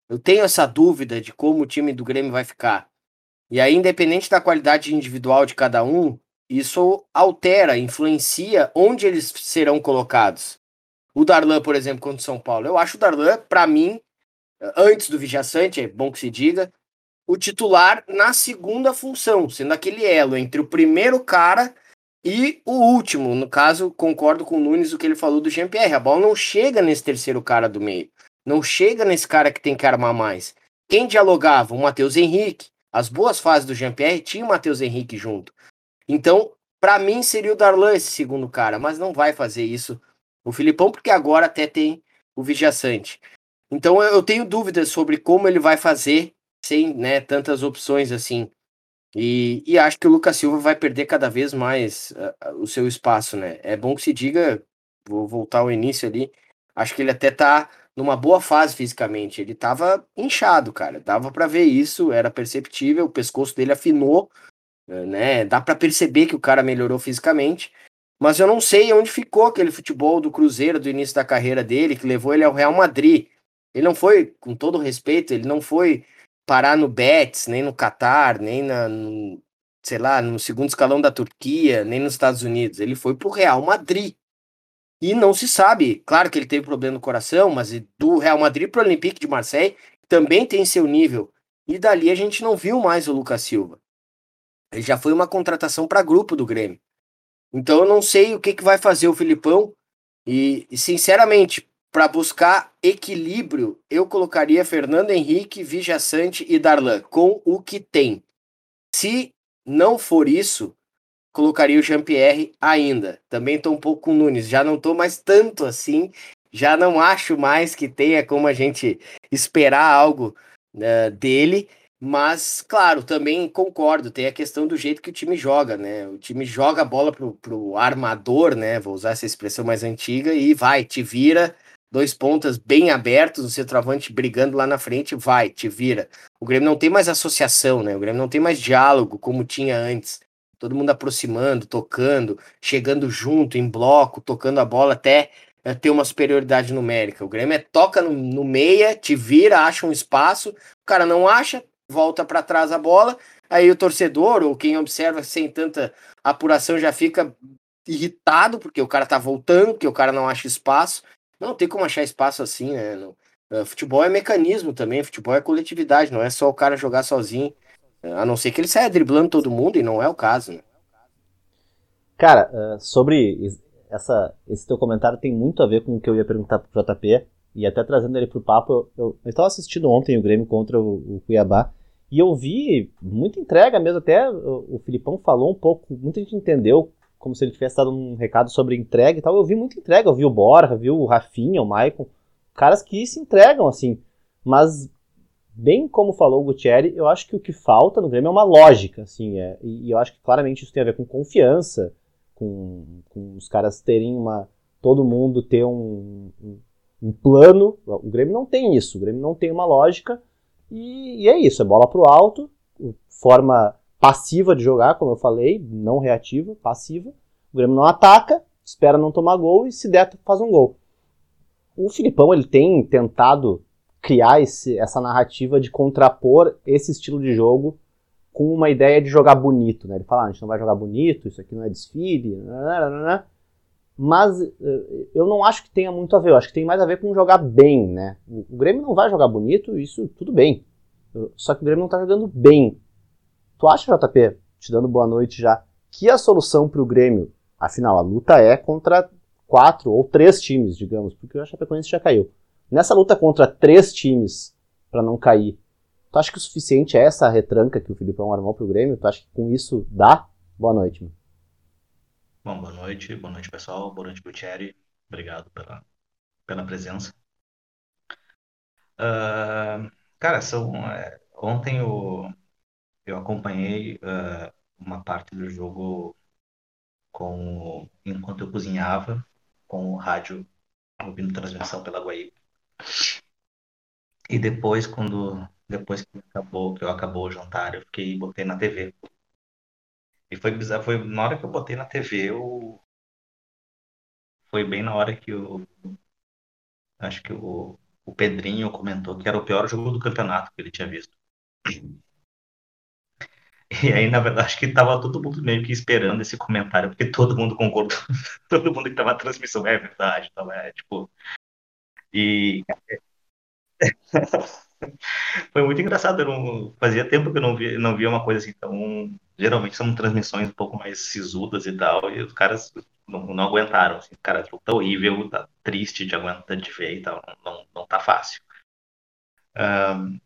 Eu tenho essa dúvida de como o time do Grêmio vai ficar. E aí, independente da qualidade individual de cada um, isso altera, influencia onde eles serão colocados. O Darlan, por exemplo, contra o São Paulo. Eu acho o Darlan, para mim, antes do Vijaçante, é bom que se diga, o titular na segunda função, sendo aquele elo entre o primeiro cara e o último. No caso, concordo com o Nunes o que ele falou do Jean-Pierre. A bola não chega nesse terceiro cara do meio. Não chega nesse cara que tem que armar mais. Quem dialogava? O Matheus Henrique, as boas fases do Jean-Pierre tinha o Matheus Henrique junto. Então, para mim seria o Darlan esse segundo cara, mas não vai fazer isso o Filipão, porque agora até tem o Vijaçante. Então eu tenho dúvidas sobre como ele vai fazer sem né, tantas opções assim. E, e acho que o Lucas Silva vai perder cada vez mais uh, o seu espaço, né? É bom que se diga, vou voltar ao início ali, acho que ele até tá numa boa fase fisicamente. Ele tava inchado, cara. Dava para ver isso, era perceptível, o pescoço dele afinou, eh, né? Dá para perceber que o cara melhorou fisicamente. Mas eu não sei onde ficou aquele futebol do Cruzeiro do início da carreira dele, que levou ele ao Real Madrid. Ele não foi, com todo respeito, ele não foi parar no Betis, nem no Catar, nem na, no, sei lá, no segundo escalão da Turquia, nem nos Estados Unidos. Ele foi pro Real Madrid. E não se sabe, claro que ele teve problema no coração, mas do Real Madrid para o Olympique de Marseille também tem seu nível. E dali a gente não viu mais o Lucas Silva. Ele já foi uma contratação para grupo do Grêmio. Então eu não sei o que, que vai fazer o Filipão. E, e sinceramente, para buscar equilíbrio, eu colocaria Fernando Henrique, Vijaçante e Darlan com o que tem. Se não for isso, colocaria o Jean-Pierre ainda. Também estou um pouco com o Nunes, já não estou mais tanto assim, já não acho mais que tenha como a gente esperar algo uh, dele, mas, claro, também concordo, tem a questão do jeito que o time joga, né? O time joga a bola pro, pro armador, né? Vou usar essa expressão mais antiga, e vai, te vira, dois pontas bem abertos, o centroavante brigando lá na frente, vai, te vira. O Grêmio não tem mais associação, né? O Grêmio não tem mais diálogo como tinha antes todo mundo aproximando, tocando, chegando junto, em bloco, tocando a bola até é, ter uma superioridade numérica. O Grêmio é toca no, no meia, te vira, acha um espaço, o cara não acha, volta para trás a bola, aí o torcedor ou quem observa sem tanta apuração já fica irritado porque o cara tá voltando, porque o cara não acha espaço. Não tem como achar espaço assim, né? No, uh, futebol é mecanismo também, futebol é coletividade, não é só o cara jogar sozinho. A não ser que ele saia driblando todo mundo, e não é o caso, né? Cara, uh, sobre essa, esse teu comentário tem muito a ver com o que eu ia perguntar pro JP, e até trazendo ele pro papo, eu estava assistindo ontem o Grêmio contra o, o, Cuiabá, e eu vi muita entrega mesmo, até o, o Filipão falou um pouco, muita gente entendeu como se ele tivesse dado um recado sobre entrega e tal. Eu vi muita entrega, eu vi o Borja, vi o Rafinha, o Maicon, caras que se entregam assim. Mas, bem como falou o Gutierrez, eu acho que o que falta no Grêmio é uma lógica, assim, é, e, eu acho que claramente isso tem a ver com confiança, com, com os caras terem uma. todo mundo ter um, um, um, plano. O Grêmio não tem isso, o Grêmio não tem uma lógica, e, e é isso, é bola pro alto, forma passiva de jogar, como eu falei, não reativa, passiva. O Grêmio não ataca, espera não tomar gol e se der faz um gol. O Filipão ele tem tentado criar esse, essa narrativa de contrapor esse estilo de jogo com uma ideia de jogar bonito, né? Ele fala, ah, a gente não vai jogar bonito, isso aqui não é desfile, nananana. mas eh, eu não acho que tenha muito a ver, eu acho que tem mais a ver com jogar bem, né? O Grêmio não vai jogar bonito, isso tudo bem. Só que o Grêmio não tá jogando bem Tu acha, JP, te dando boa noite já, que a solução para o Grêmio, afinal, a luta é contra quatro ou três times, digamos, porque o Chapecoense já caiu. Nessa luta contra três times para não cair, tu acha que o suficiente é essa retranca que o Filipão armou para o Grêmio? Tu acha que com isso dá? Boa noite. Meu. Bom, boa noite, boa noite pessoal, boa noite Gutierrez, obrigado pela, pela presença. Uh, cara, são, é, ontem o, eu acompanhei uh, uma parte do jogo com enquanto eu cozinhava com o rádio ouvindo transmissão pela Guaíba. E depois quando depois que acabou que eu acabou o jantar, eu fiquei botei na TV. E foi bizarro, foi na hora que eu botei na TV, eu foi bem na hora que o acho que o, o Pedrinho comentou que era o pior jogo do campeonato que ele tinha visto. E aí, na verdade, acho que tava todo mundo meio que esperando esse comentário, porque todo mundo concordou, todo mundo que tava na transmissão, é verdade, então é, tipo... E... Foi muito engraçado, não, fazia tempo que eu não via, não via uma coisa assim tão... Geralmente são transmissões um pouco mais sisudas e tal, e os caras não, não aguentaram, assim, cara, tá horrível, tá triste de aguentar de ver e tal, não, não, não tá fácil. Um,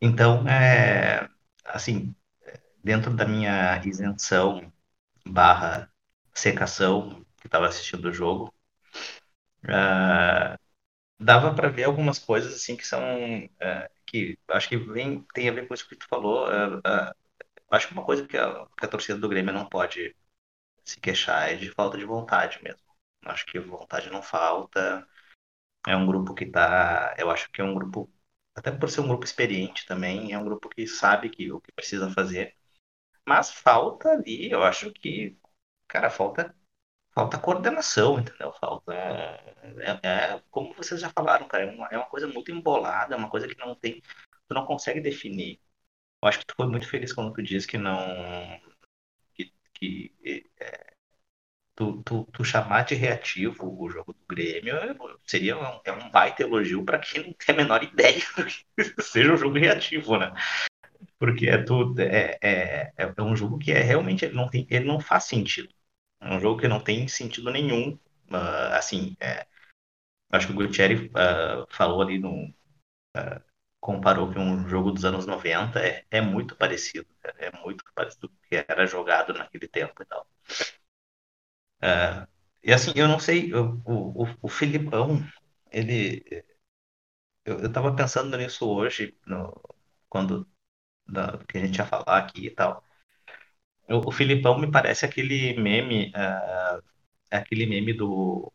então, é, assim, dentro da minha isenção barra secação, que estava assistindo o jogo, uh, dava para ver algumas coisas assim que são uh, que acho que vem tem a ver com isso que tu falou. Uh, acho que uma coisa que a, que a torcida do Grêmio não pode se queixar é de falta de vontade mesmo. Acho que vontade não falta. É um grupo que tá, eu acho que é um grupo até por ser um grupo experiente também, é um grupo que sabe que o que precisa fazer mas falta ali, eu acho que, cara, falta falta coordenação, entendeu? Falta. É, é, é como vocês já falaram, cara, é uma, é uma coisa muito embolada, é uma coisa que não tem. Tu não consegue definir. Eu acho que tu foi muito feliz quando tu diz que não. que, que é, tu, tu, tu, chamar de reativo o jogo do Grêmio seria um, é um baita elogio para quem não tem a menor ideia do que seja um jogo reativo, né? porque é tudo é, é, é um jogo que é realmente ele não tem ele não faz sentido é um jogo que não tem sentido nenhum uh, assim é, acho que o Gutierrez uh, falou ali no uh, comparou que um jogo dos anos 90 é, é muito parecido é muito parecido com o que era jogado naquele tempo e tal e assim eu não sei o, o, o Filipão ele eu, eu tava pensando nisso hoje no, quando da, que a gente ia falar aqui e tal. O, o Filipão me parece aquele meme, uh, aquele meme do,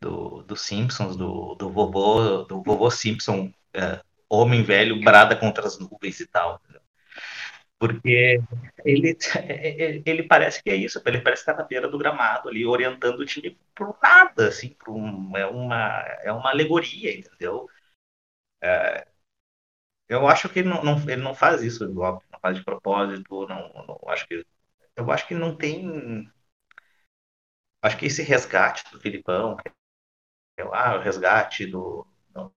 do, do Simpsons, do, do vovô, do vovô Simpson, uh, homem velho, brada contra as nuvens e tal. Porque ele, ele parece que é isso, ele parece que está na beira do gramado ali, orientando o time por nada, assim, por um, é, uma, é uma alegoria, entendeu? Eu acho que ele não, não, ele não faz isso, não faz de propósito, não, não, acho que eu acho que não tem acho que esse resgate do Filipão, é, ah, o resgate do,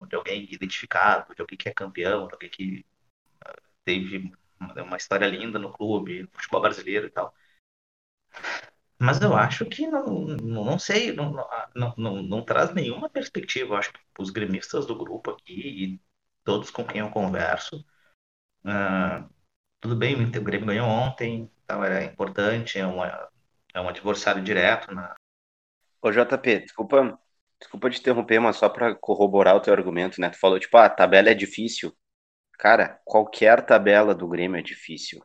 de alguém identificado, de alguém que é campeão, de alguém que ah, teve uma história linda no clube, no futebol brasileiro e tal. Mas eu acho que não, não, não sei, não, não, não, não, traz nenhuma perspectiva. Eu acho que os gremistas do grupo aqui e todos com quem eu converso, uh, tudo bem, o Grêmio ganhou ontem, então era importante, é, uma, é um adversário direto. Na... Ô JP, desculpa, desculpa te interromper, mas só para corroborar o teu argumento, né? Tu falou, tipo, ah, a tabela é difícil. Cara, qualquer tabela do Grêmio é difícil.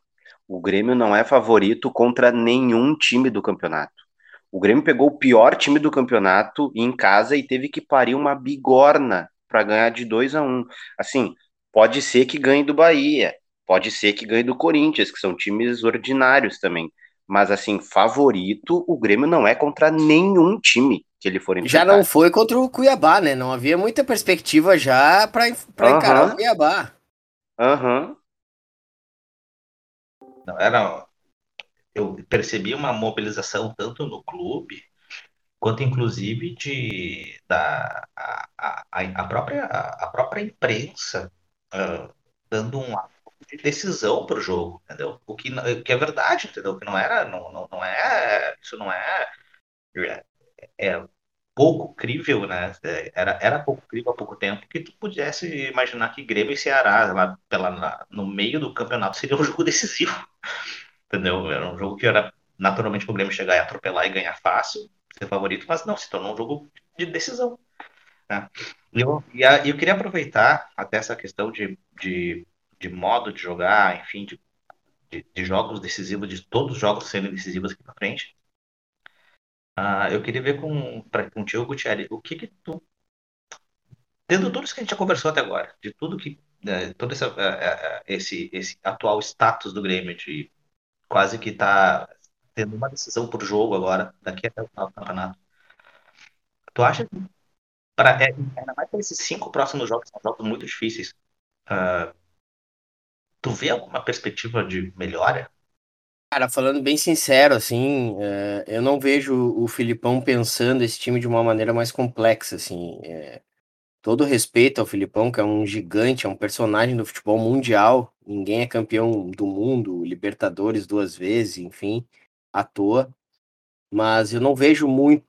O Grêmio não é favorito contra nenhum time do campeonato. O Grêmio pegou o pior time do campeonato em casa e teve que parir uma bigorna para ganhar de 2 a 1 um. Assim, pode ser que ganhe do Bahia, pode ser que ganhe do Corinthians, que são times ordinários também. Mas, assim, favorito, o Grêmio não é contra nenhum time que ele for enfrentar. Já não foi contra o Cuiabá, né? Não havia muita perspectiva já para uhum. encarar o Cuiabá. Aham. Uhum. Não era. Eu percebi uma mobilização tanto no clube quanto inclusive de da a, a, a própria a própria imprensa uh, dando um de decisão para o jogo, entendeu? O que, que é verdade, entendeu? Que não era, não, não, não é, isso não é, é, é pouco crível, né? Era, era pouco crível há pouco tempo que tu pudesse imaginar que Grêmio e Ceará, lá pela, no meio do campeonato, seria um jogo decisivo. Entendeu? Era um jogo que era naturalmente o Grêmio chegar e atropelar e ganhar fácil, ser favorito, mas não, se tornou um jogo de decisão. Né? Eu, e eu queria aproveitar até essa questão de, de, de modo de jogar, enfim, de, de, de jogos decisivos, de todos os jogos sendo decisivos aqui para frente, ah, eu queria ver com, pra, contigo, Gutierrez, o que que tu, tendo tudo isso que a gente já conversou até agora, de tudo que, é, todo esse, é, é, esse, esse atual status do Grêmio, de quase que tá tendo uma decisão por jogo agora, daqui até o final do campeonato, tu acha que, pra, é, ainda mais para esses cinco próximos jogos, são jogos muito difíceis, uh, tu vê alguma perspectiva de melhora Cara, falando bem sincero, assim, é, eu não vejo o Filipão pensando esse time de uma maneira mais complexa, assim. É, todo respeito ao Filipão, que é um gigante, é um personagem do futebol mundial. Ninguém é campeão do mundo, Libertadores duas vezes, enfim, à toa. Mas eu não vejo muito,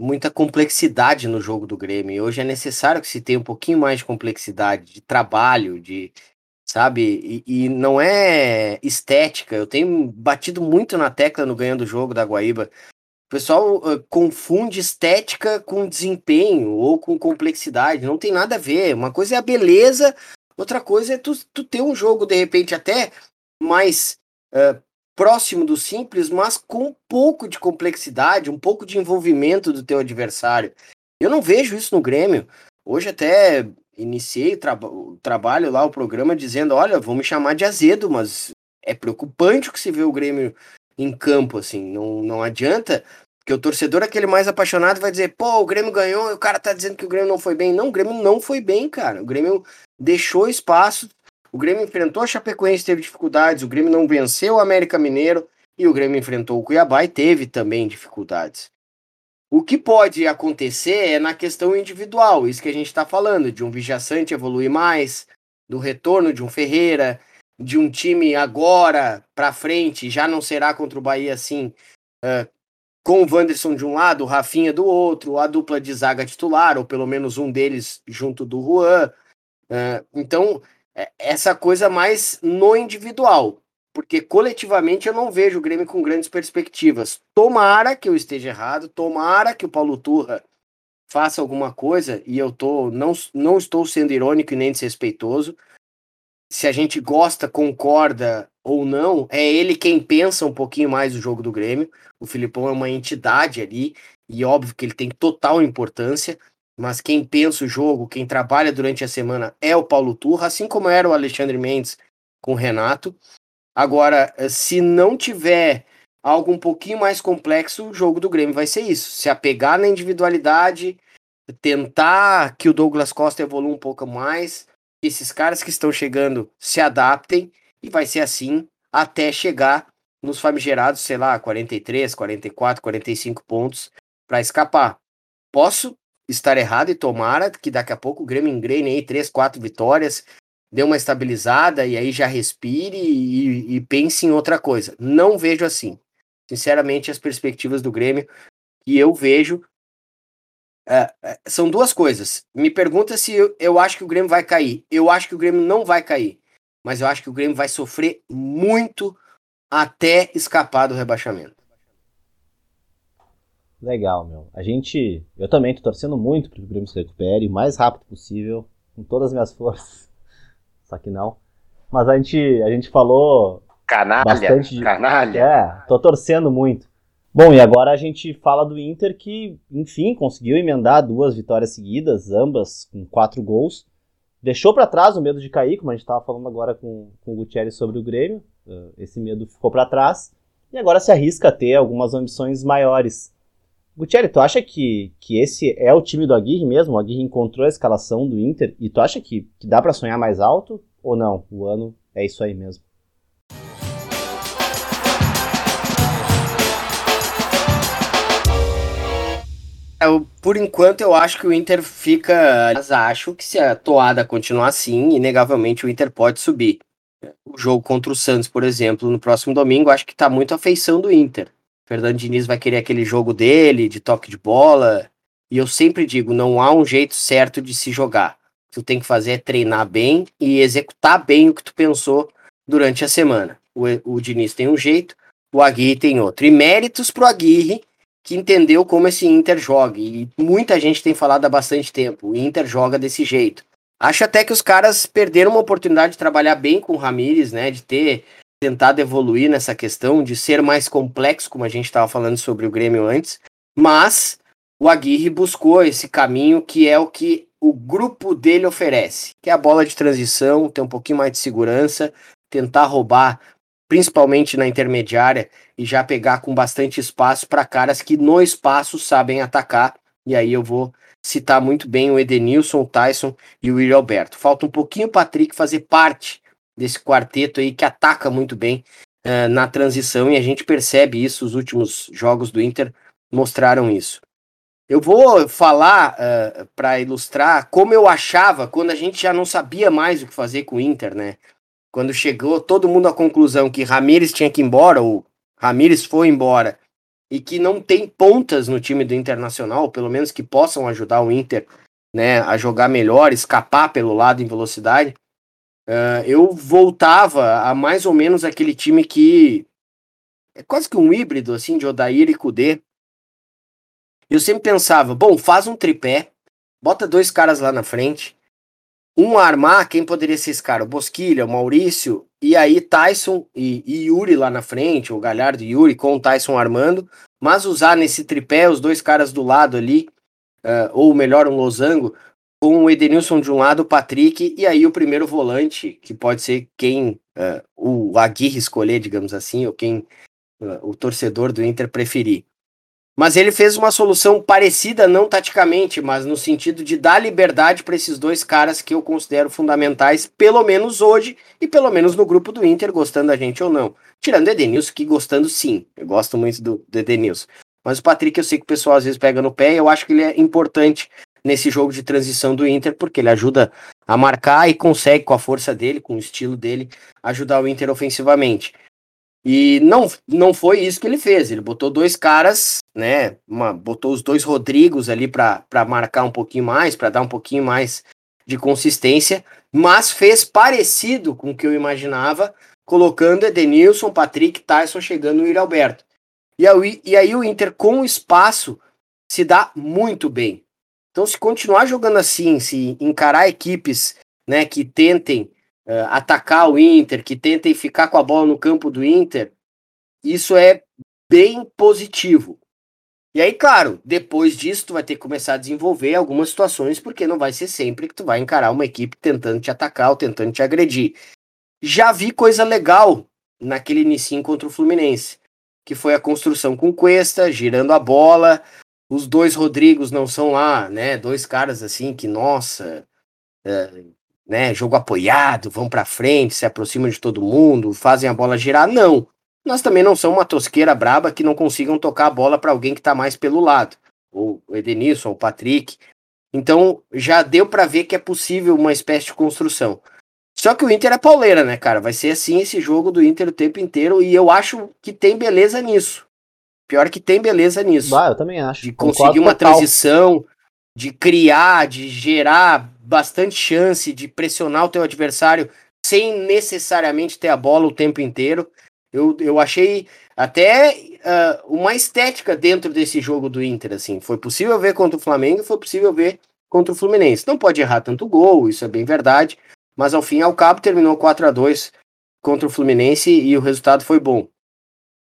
muita complexidade no jogo do Grêmio. Hoje é necessário que se tenha um pouquinho mais de complexidade, de trabalho, de sabe? E, e, não é estética. Eu tenho batido muito na tecla no ganhando o jogo da Guaíba. O pessoal uh, confunde estética com desempenho ou com complexidade. Não tem nada a ver. Uma coisa é a beleza, outra coisa é tu, tu ter um jogo, de repente, até mais uh, próximo do simples, mas com um pouco de complexidade, um pouco de envolvimento do teu adversário. Eu não vejo isso no Grêmio. Hoje até iniciei o, tra o, trabalho lá, o programa, dizendo: olha, vou me chamar de azedo, mas é preocupante o que se vê o Grêmio em campo, assim. Não, não adianta, porque o torcedor, aquele mais apaixonado, vai dizer: pô, o Grêmio ganhou e o cara tá dizendo que o Grêmio não foi bem. Não, o Grêmio não foi bem, cara. O Grêmio deixou espaço. O Grêmio enfrentou a Chapecoense, teve dificuldades. O Grêmio não venceu o América Mineiro. E o Grêmio enfrentou o Cuiabá e teve também dificuldades. O que pode acontecer é na questão individual, isso que a gente está falando, de um Vijaçante evoluir mais, do retorno de um Ferreira, de um time agora para frente, já não será contra o Bahia assim, uh, com o Wanderson de um lado, o Rafinha do outro, a dupla de zaga titular, ou pelo menos um deles junto do Juan. Uh, então, é, essa coisa mais no individual porque coletivamente eu não vejo o Grêmio com grandes perspectivas. Tomara que eu esteja errado, tomara que o Paulo Turra faça alguma coisa, e eu tô, não, não estou sendo irônico e nem desrespeitoso. Se a gente gosta, concorda ou não, é ele quem pensa um pouquinho mais o jogo do Grêmio. O Filipão é uma entidade ali, e óbvio que ele tem total importância, mas quem pensa o jogo, quem trabalha durante a semana é o Paulo Turra, assim como era o Alexandre Mendes com o Renato. Agora, eh, se não tiver algo um pouquinho mais complexo, o jogo do Grêmio vai ser isso. Se apegar na individualidade, tentar que o Douglas Costa evolua um pouco mais, esses caras que estão chegando se adaptem, e vai ser assim até chegar nos famigerados, sei lá, 43, 44, 45 pontos para escapar. Posso estar errado e tomara que daqui a pouco o Grêmio engrene aí 3, 4 vitórias, dê uma estabilizada e aí já respire e, e pense em outra coisa. Não vejo assim. Sinceramente, as perspectivas do Grêmio que eu vejo é, é, são duas coisas. Me pergunta se eu, eu acho que o Grêmio vai cair. Eu acho que o Grêmio não vai cair. Mas eu acho que o Grêmio vai sofrer muito até escapar do rebaixamento. Legal, meu. A gente. Eu também tô torcendo muito para que o Grêmio se recupere o mais rápido possível, com todas as minhas forças. Só que não. Mas a gente, a gente falou. Canalha, bastante de... canalha. É, tô torcendo muito. Bom, e agora a gente fala do Inter que, enfim, conseguiu emendar duas vitórias seguidas, ambas com quatro gols. Deixou para trás o medo de cair, como a gente estava falando agora com, com o Gutierrez sobre o Grêmio. Uh, esse medo ficou para trás. E agora se arrisca a ter algumas ambições maiores. Gutierrez, tu acha que, que esse é o time do Aguirre mesmo? O Aguirre encontrou a escalação do Inter e tu acha que, que dá para sonhar mais alto ou não? O ano é isso aí mesmo. Eu, por enquanto, eu acho que o Inter fica. Mas acho que se a toada continuar assim, inegavelmente o Inter pode subir. O jogo contra o Santos, por exemplo, no próximo domingo, acho que tá muito a feição do Inter. Fernando Diniz vai querer aquele jogo dele, de toque de bola. E eu sempre digo, não há um jeito certo de se jogar. O que tu tem que fazer é treinar bem e executar bem o que tu pensou durante a semana. O, o Diniz tem um jeito, o Aguirre tem outro. E méritos pro Aguirre, que entendeu como esse Inter joga. E muita gente tem falado há bastante tempo. O Inter joga desse jeito. Acho até que os caras perderam uma oportunidade de trabalhar bem com o Ramires, né? De ter tentado evoluir nessa questão, de ser mais complexo, como a gente estava falando sobre o Grêmio antes. Mas o Aguirre buscou esse caminho que é o que o grupo dele oferece, que é a bola de transição, ter um pouquinho mais de segurança, tentar roubar principalmente na intermediária, e já pegar com bastante espaço para caras que no espaço sabem atacar. E aí eu vou citar muito bem o Edenilson, o Tyson e o William Alberto. Falta um pouquinho o Patrick fazer parte desse quarteto aí que ataca muito bem uh, na transição e a gente percebe isso. Os últimos jogos do Inter mostraram isso. Eu vou falar uh, para ilustrar como eu achava quando a gente já não sabia mais o que fazer com o Inter, né? quando chegou todo mundo à conclusão que Ramires tinha que ir embora, ou Ramires foi embora, e que não tem pontas no time do Internacional, pelo menos que possam ajudar o Inter né, a jogar melhor, escapar pelo lado em velocidade, uh, eu voltava a mais ou menos aquele time que é quase que um híbrido assim de Odair e Kudê. Eu sempre pensava, bom, faz um tripé, bota dois caras lá na frente, um armar, quem poderia ser esse cara? O Bosquilha, o Maurício, e aí Tyson e, e Yuri lá na frente, o Galhardo e Yuri com o Tyson armando, mas usar nesse tripé os dois caras do lado ali, uh, ou melhor, um losango, com o Edenilson de um lado, o Patrick, e aí o primeiro volante, que pode ser quem uh, o Aguirre escolher, digamos assim, ou quem uh, o torcedor do Inter preferir. Mas ele fez uma solução parecida, não taticamente, mas no sentido de dar liberdade para esses dois caras que eu considero fundamentais, pelo menos hoje e pelo menos no grupo do Inter, gostando da gente ou não. Tirando o Edenilson, que gostando sim, eu gosto muito do, do Edenilson. Mas o Patrick, eu sei que o pessoal às vezes pega no pé, e eu acho que ele é importante nesse jogo de transição do Inter, porque ele ajuda a marcar e consegue, com a força dele, com o estilo dele, ajudar o Inter ofensivamente. E não, não foi isso que ele fez. Ele botou dois caras, né? Uma, botou os dois Rodrigos ali para marcar um pouquinho mais, para dar um pouquinho mais de consistência, mas fez parecido com o que eu imaginava, colocando Edenilson, Patrick, Tyson chegando no Yuri Alberto. E aí, e aí o Inter, com o espaço, se dá muito bem. Então, se continuar jogando assim, se encarar equipes né, que tentem uh, atacar o Inter, que tentem ficar com a bola no campo do Inter, isso é bem positivo. E aí, claro, depois disso tu vai ter que começar a desenvolver algumas situações, porque não vai ser sempre que tu vai encarar uma equipe tentando te atacar ou tentando te agredir. Já vi coisa legal naquele início contra o Fluminense, que foi a construção com Cuesta, girando a bola. Os dois Rodrigos não são lá, né? Dois caras assim que, nossa, é, né, jogo apoiado, vão para frente, se aproximam de todo mundo, fazem a bola girar. Não. mas também não são uma tosqueira braba que não consigam tocar a bola para alguém que está mais pelo lado, ou o Edenilson, o Patrick. Então já deu para ver que é possível uma espécie de construção. Só que o Inter é pauleira, né, cara? Vai ser assim esse jogo do Inter o tempo inteiro e eu acho que tem beleza nisso. Pior que tem beleza nisso. Ah, eu também acho. De conseguir uma total. transição, de criar, de gerar bastante chance, de pressionar o teu adversário sem necessariamente ter a bola o tempo inteiro. Eu, eu achei até uh, uma estética dentro desse jogo do Inter, assim. Foi possível ver contra o Flamengo, foi possível ver contra o Fluminense. Não pode errar tanto gol, isso é bem verdade, mas ao fim e ao cabo terminou 4 a 2 contra o Fluminense e o resultado foi bom.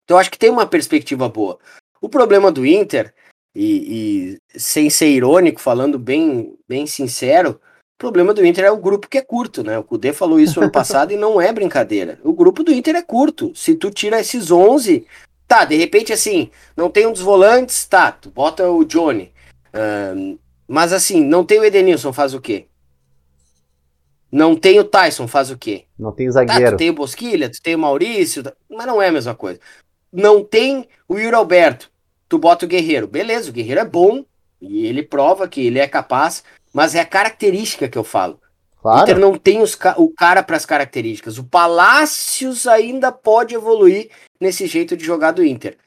Então acho que tem uma perspectiva boa. O problema do Inter, e, e sem ser irônico, falando bem, bem sincero, o problema do Inter é o grupo que é curto, né? O Cudê falou isso ano passado e não é brincadeira. O grupo do Inter é curto. Se tu tira esses 11, tá, de repente assim, não tem um dos volantes, tá, tu bota o Johnny. Um, mas assim, não tem o Edenilson, faz o quê? Não tem o Tyson, faz o quê? Não tem o zagueiro. Tá, tu tem o Bosquilha, tu tem o Maurício, mas não é a mesma coisa. Não tem o Yuri Alberto, tu bota o Guerreiro. Beleza, o Guerreiro é bom e ele prova que ele é capaz, mas é a característica que eu falo. Claro. O Inter não tem os, o cara para as características. O Palácios ainda pode evoluir nesse jeito de jogar do Inter.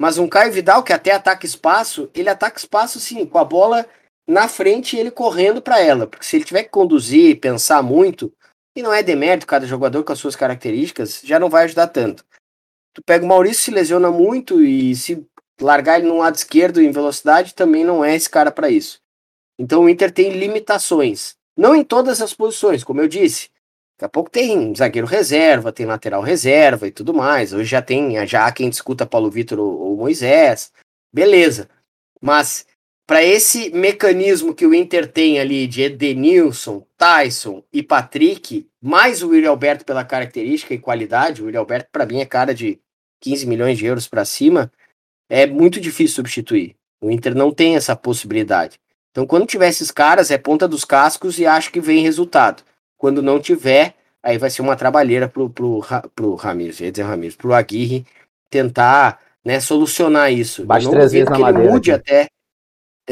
Mas um Caio Vidal que até ataca espaço, ele ataca espaço sim, com a bola na frente e ele correndo para ela. Porque se ele tiver que conduzir, pensar muito, e não é demérito cada jogador com as suas características, já não vai ajudar tanto. Tu pega o Maurício, se lesiona muito e se largar ele no lado esquerdo em velocidade, também não é esse cara para isso. Então o Inter tem limitações. Não em todas as posições, como eu disse. Daqui a pouco tem zagueiro reserva, tem lateral reserva e tudo mais. Hoje já tem já quem discuta Paulo Vitor ou, ou Moisés. Beleza. Mas para esse mecanismo que o Inter tem ali de Edenilson, Tyson e Patrick, mais o William Alberto pela característica e qualidade, o William Alberto para mim é cara de 15 milhões de euros para cima, é muito difícil substituir. O Inter não tem essa possibilidade. Então, quando tiver esses caras, é ponta dos cascos e acho que vem resultado. Quando não tiver, aí vai ser uma trabalheira pro, pro, pro Ramires, ia dizer Ramires, pro Aguirre tentar né, solucionar isso. Bate não três vezes na que madeira, ele mude aqui. até.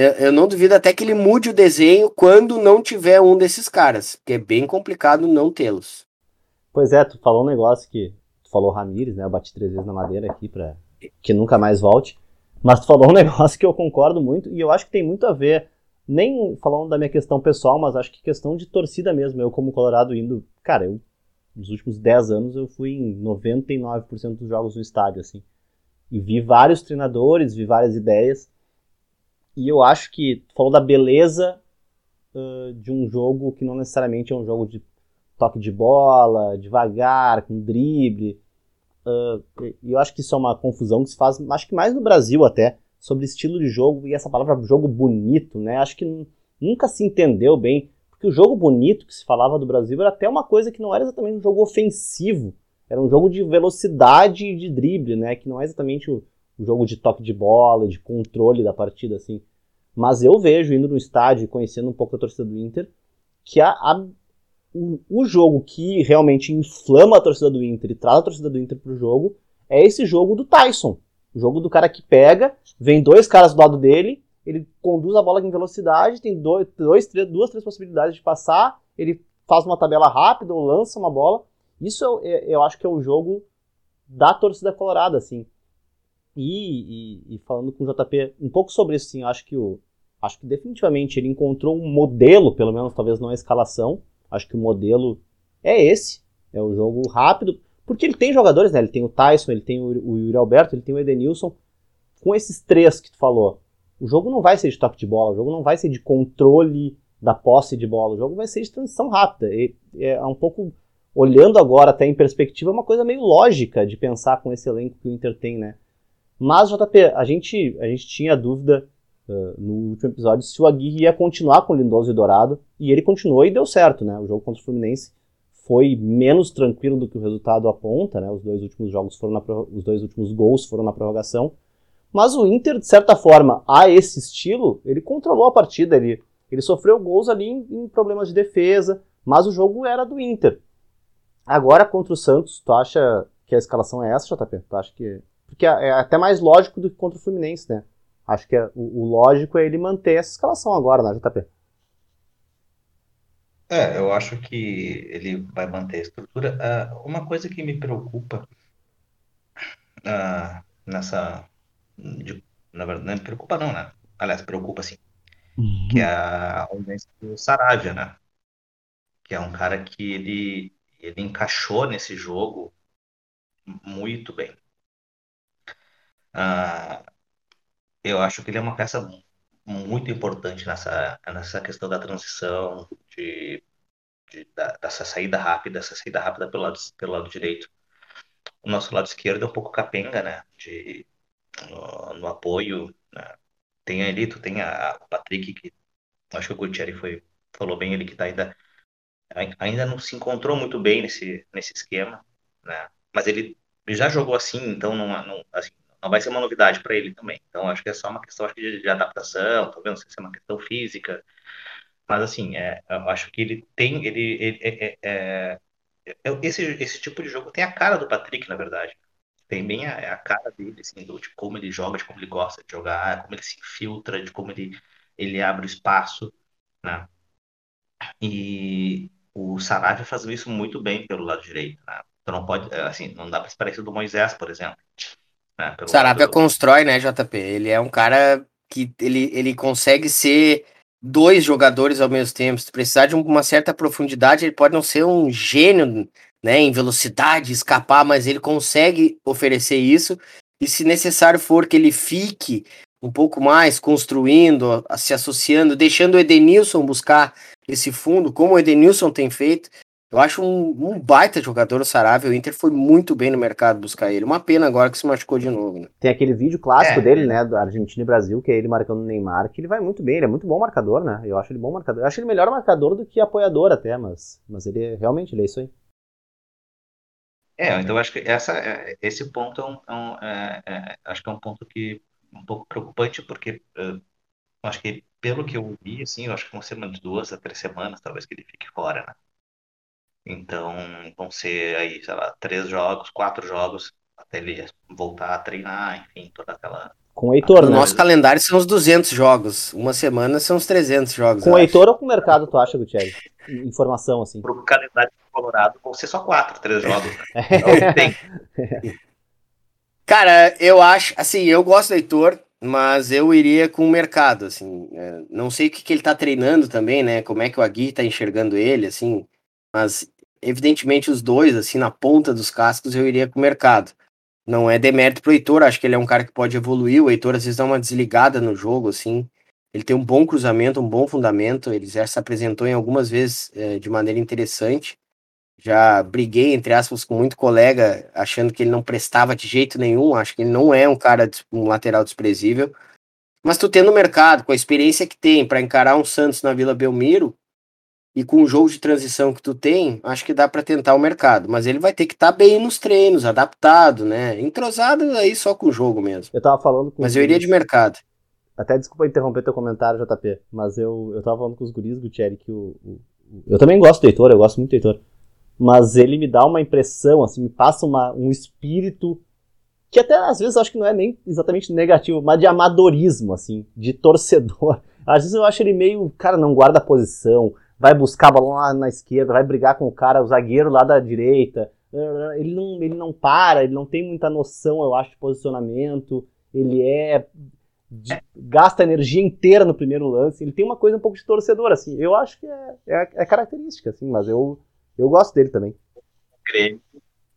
Eu, não duvido até que ele mude o desenho quando não tiver um desses caras, porque é bem complicado não tê-los. Pois é, tu falou um negócio que. Tu falou Ramires, né? Eu bati três vezes na madeira aqui para que nunca mais volte. Mas tu falou um negócio que eu concordo muito e eu acho que tem muito a ver nem falando da minha questão pessoal, mas acho que questão de torcida mesmo. Eu, como Colorado, indo. Cara, eu, nos últimos 10 anos, eu fui em 99% dos jogos no estádio, assim. E vi vários treinadores, vi várias ideias. E eu acho que. falou da beleza uh, de um jogo que não necessariamente é um jogo de toque de bola, devagar, com drible. Uh, e eu acho que isso é uma confusão que se faz, acho que mais no Brasil até sobre estilo de jogo e essa palavra jogo bonito, né? Acho que nunca se entendeu bem, porque o jogo bonito que se falava do Brasil era até uma coisa que não era exatamente um jogo ofensivo, era um jogo de velocidade e de drible, né? Que não é exatamente o, o jogo de toque de bola, de controle da partida, assim. Mas eu vejo, indo no estádio e conhecendo um pouco a torcida do Inter, que a, a o, o, jogo que realmente inflama a torcida do Inter e traz a torcida do Inter pro jogo é esse jogo do Tyson. O jogo do cara que pega, vem dois caras do lado dele, ele conduz a bola em velocidade, tem dois, dois três, duas, três possibilidades de passar, ele faz uma tabela rápida ou lança uma bola. Isso eu, eu acho que é o jogo da torcida colorada, assim. E, e, e, falando com o JP um pouco sobre isso, sim, acho que o, acho que definitivamente ele encontrou um modelo, pelo menos talvez não a escalação. Acho que o modelo é esse, é o jogo rápido. Porque ele tem jogadores, né? Ele tem o Tyson, ele tem o, o Yuri Alberto, ele tem o Edenilson. Com esses três que tu falou, o jogo não vai ser de toque de bola, o jogo não vai ser de controle da posse de bola, o jogo vai ser de transição rápida. E, é um pouco, olhando agora até em perspectiva, é uma coisa meio lógica de pensar com esse elenco que o Inter tem, né? Mas, JP, a gente, a gente tinha dúvida uh, no último episódio se o Aguirre ia continuar com o Lindoso e Dourado, e ele continuou e deu certo, né? O jogo contra o Fluminense foi menos tranquilo do que o resultado aponta, né? Os dois últimos jogos foram na, os dois últimos gols foram na prorrogação. Mas o Inter, de certa forma, a esse estilo, ele controlou a partida, ele, ele sofreu gols ali em, em problemas de defesa, mas o jogo era do Inter. Agora contra o Santos, tu acha que a escalação é essa, JP? Tu acha que. Porque é, é até mais lógico do que contra o Fluminense, né? Acho que é, o, o, lógico é ele manter essa escalação agora, né, JP? É, eu acho que ele vai manter a estrutura. Uh, uma coisa que me preocupa uh, nessa. De, na verdade, não me preocupa, não, né? Aliás, preocupa sim. Uhum. Que é a ausência do Saravia, né? Que é um cara que ele, ele encaixou nesse jogo muito bem. Uh, eu acho que ele é uma peça muito importante nessa, nessa questão da transição, de, de da, dessa saída rápida, essa saída rápida pelo lado, pelo lado direito. O nosso lado esquerdo é um pouco capenga, né? De, no, no apoio. Né? Tem ali, tu tem a, o Patrick, que acho que o Gutierrez foi, falou bem, ele que tá ainda, ainda não se encontrou muito bem nesse, nesse esquema, né? Mas ele já jogou assim, então não, não, assim, não vai ser uma novidade para ele também. Então acho que é só uma questão de, de, adaptação, talvez não sei se é uma questão física, mas assim, é, eu acho que ele tem, ele, ele é, é, é, é esse, esse tipo de jogo tem a cara do Patrick, na verdade. Tem bem a, a cara dele, assim, do, de como ele joga, de como ele gosta de jogar, como ele se infiltra, de como ele, ele abre o espaço, né? E o Saravia faz isso muito bem pelo lado direito, né? Tu não pode, assim, não dá para se parecer do Moisés, por exemplo. Né? Saravia lado... constrói, né, JP? Ele é um cara que ele, ele consegue ser dois jogadores ao mesmo tempo. Se precisar de uma certa profundidade, ele pode não ser um gênio né, em velocidade, escapar, mas ele consegue oferecer isso. E se necessário for que ele fique um pouco mais construindo, se associando, deixando o Edenilson buscar esse fundo, como o Edenilson tem feito, eu acho um, um baita jogador o Sarabia. O Inter foi muito bem no mercado buscar ele. Uma pena agora que se machucou de novo. Né? Tem aquele vídeo clássico é. dele, né? Do Argentina e Brasil, que é ele marcando o Neymar, que ele vai muito bem. Ele é muito bom marcador, né? Eu acho ele bom marcador. Eu acho ele melhor marcador do que apoiador até, mas, mas ele realmente ele é isso aí. É, então eu acho que essa, é, esse ponto é um, é um é, é, acho que é um ponto que um pouco preocupante, porque acho que pelo que eu vi, assim, eu acho que vão ser umas duas a três semanas, talvez que ele fique fora, né? Então, vão ser aí, sei lá, três jogos, quatro jogos, até ele voltar a treinar, enfim, toda aquela. Com o Heitor, né? nosso calendário são os 200 jogos. Uma semana são os 300 jogos. Com o Heitor ou com o mercado, tu acha, Gutierrez? Informação, assim. Pro calendário do Colorado vão ser só quatro, três jogos. Né? tem. Cara, eu acho, assim, eu gosto do Heitor, mas eu iria com o mercado, assim. É, não sei o que, que ele tá treinando também, né? Como é que o Agui tá enxergando ele, assim. Mas evidentemente os dois, assim, na ponta dos cascos, eu iria com o mercado. Não é demérito pro Heitor, acho que ele é um cara que pode evoluir. O Heitor às vezes dá uma desligada no jogo, assim. Ele tem um bom cruzamento, um bom fundamento. Ele já se apresentou em algumas vezes é, de maneira interessante. Já briguei, entre aspas, com muito colega, achando que ele não prestava de jeito nenhum. Acho que ele não é um cara, um lateral desprezível. Mas tu tendo o mercado, com a experiência que tem para encarar um Santos na Vila Belmiro, e com o jogo de transição que tu tem, acho que dá para tentar o mercado. Mas ele vai ter que estar tá bem nos treinos, adaptado, né? Entrosado aí só com o jogo mesmo. Eu tava falando com Mas eu iria de mercado. Até desculpa interromper teu comentário, JP, mas eu, eu tava falando com os guris, Gutierrez, que o, o, Eu também gosto do Heitor, eu gosto muito do Heitor. Mas ele me dá uma impressão, assim, me passa uma, um espírito que até às vezes eu acho que não é nem exatamente negativo, mas de amadorismo, assim, de torcedor. Às vezes eu acho ele meio, cara, não guarda posição, vai buscar bola lá na esquerda, vai brigar com o cara, o zagueiro lá da direita. Ele não, ele não para, ele não tem muita noção, eu acho, de posicionamento. Ele é. De, gasta energia inteira no primeiro lance. Ele tem uma coisa um pouco de torcedor, assim. Eu acho que é, é, é característica, assim, mas eu, eu gosto dele também. Grêmio,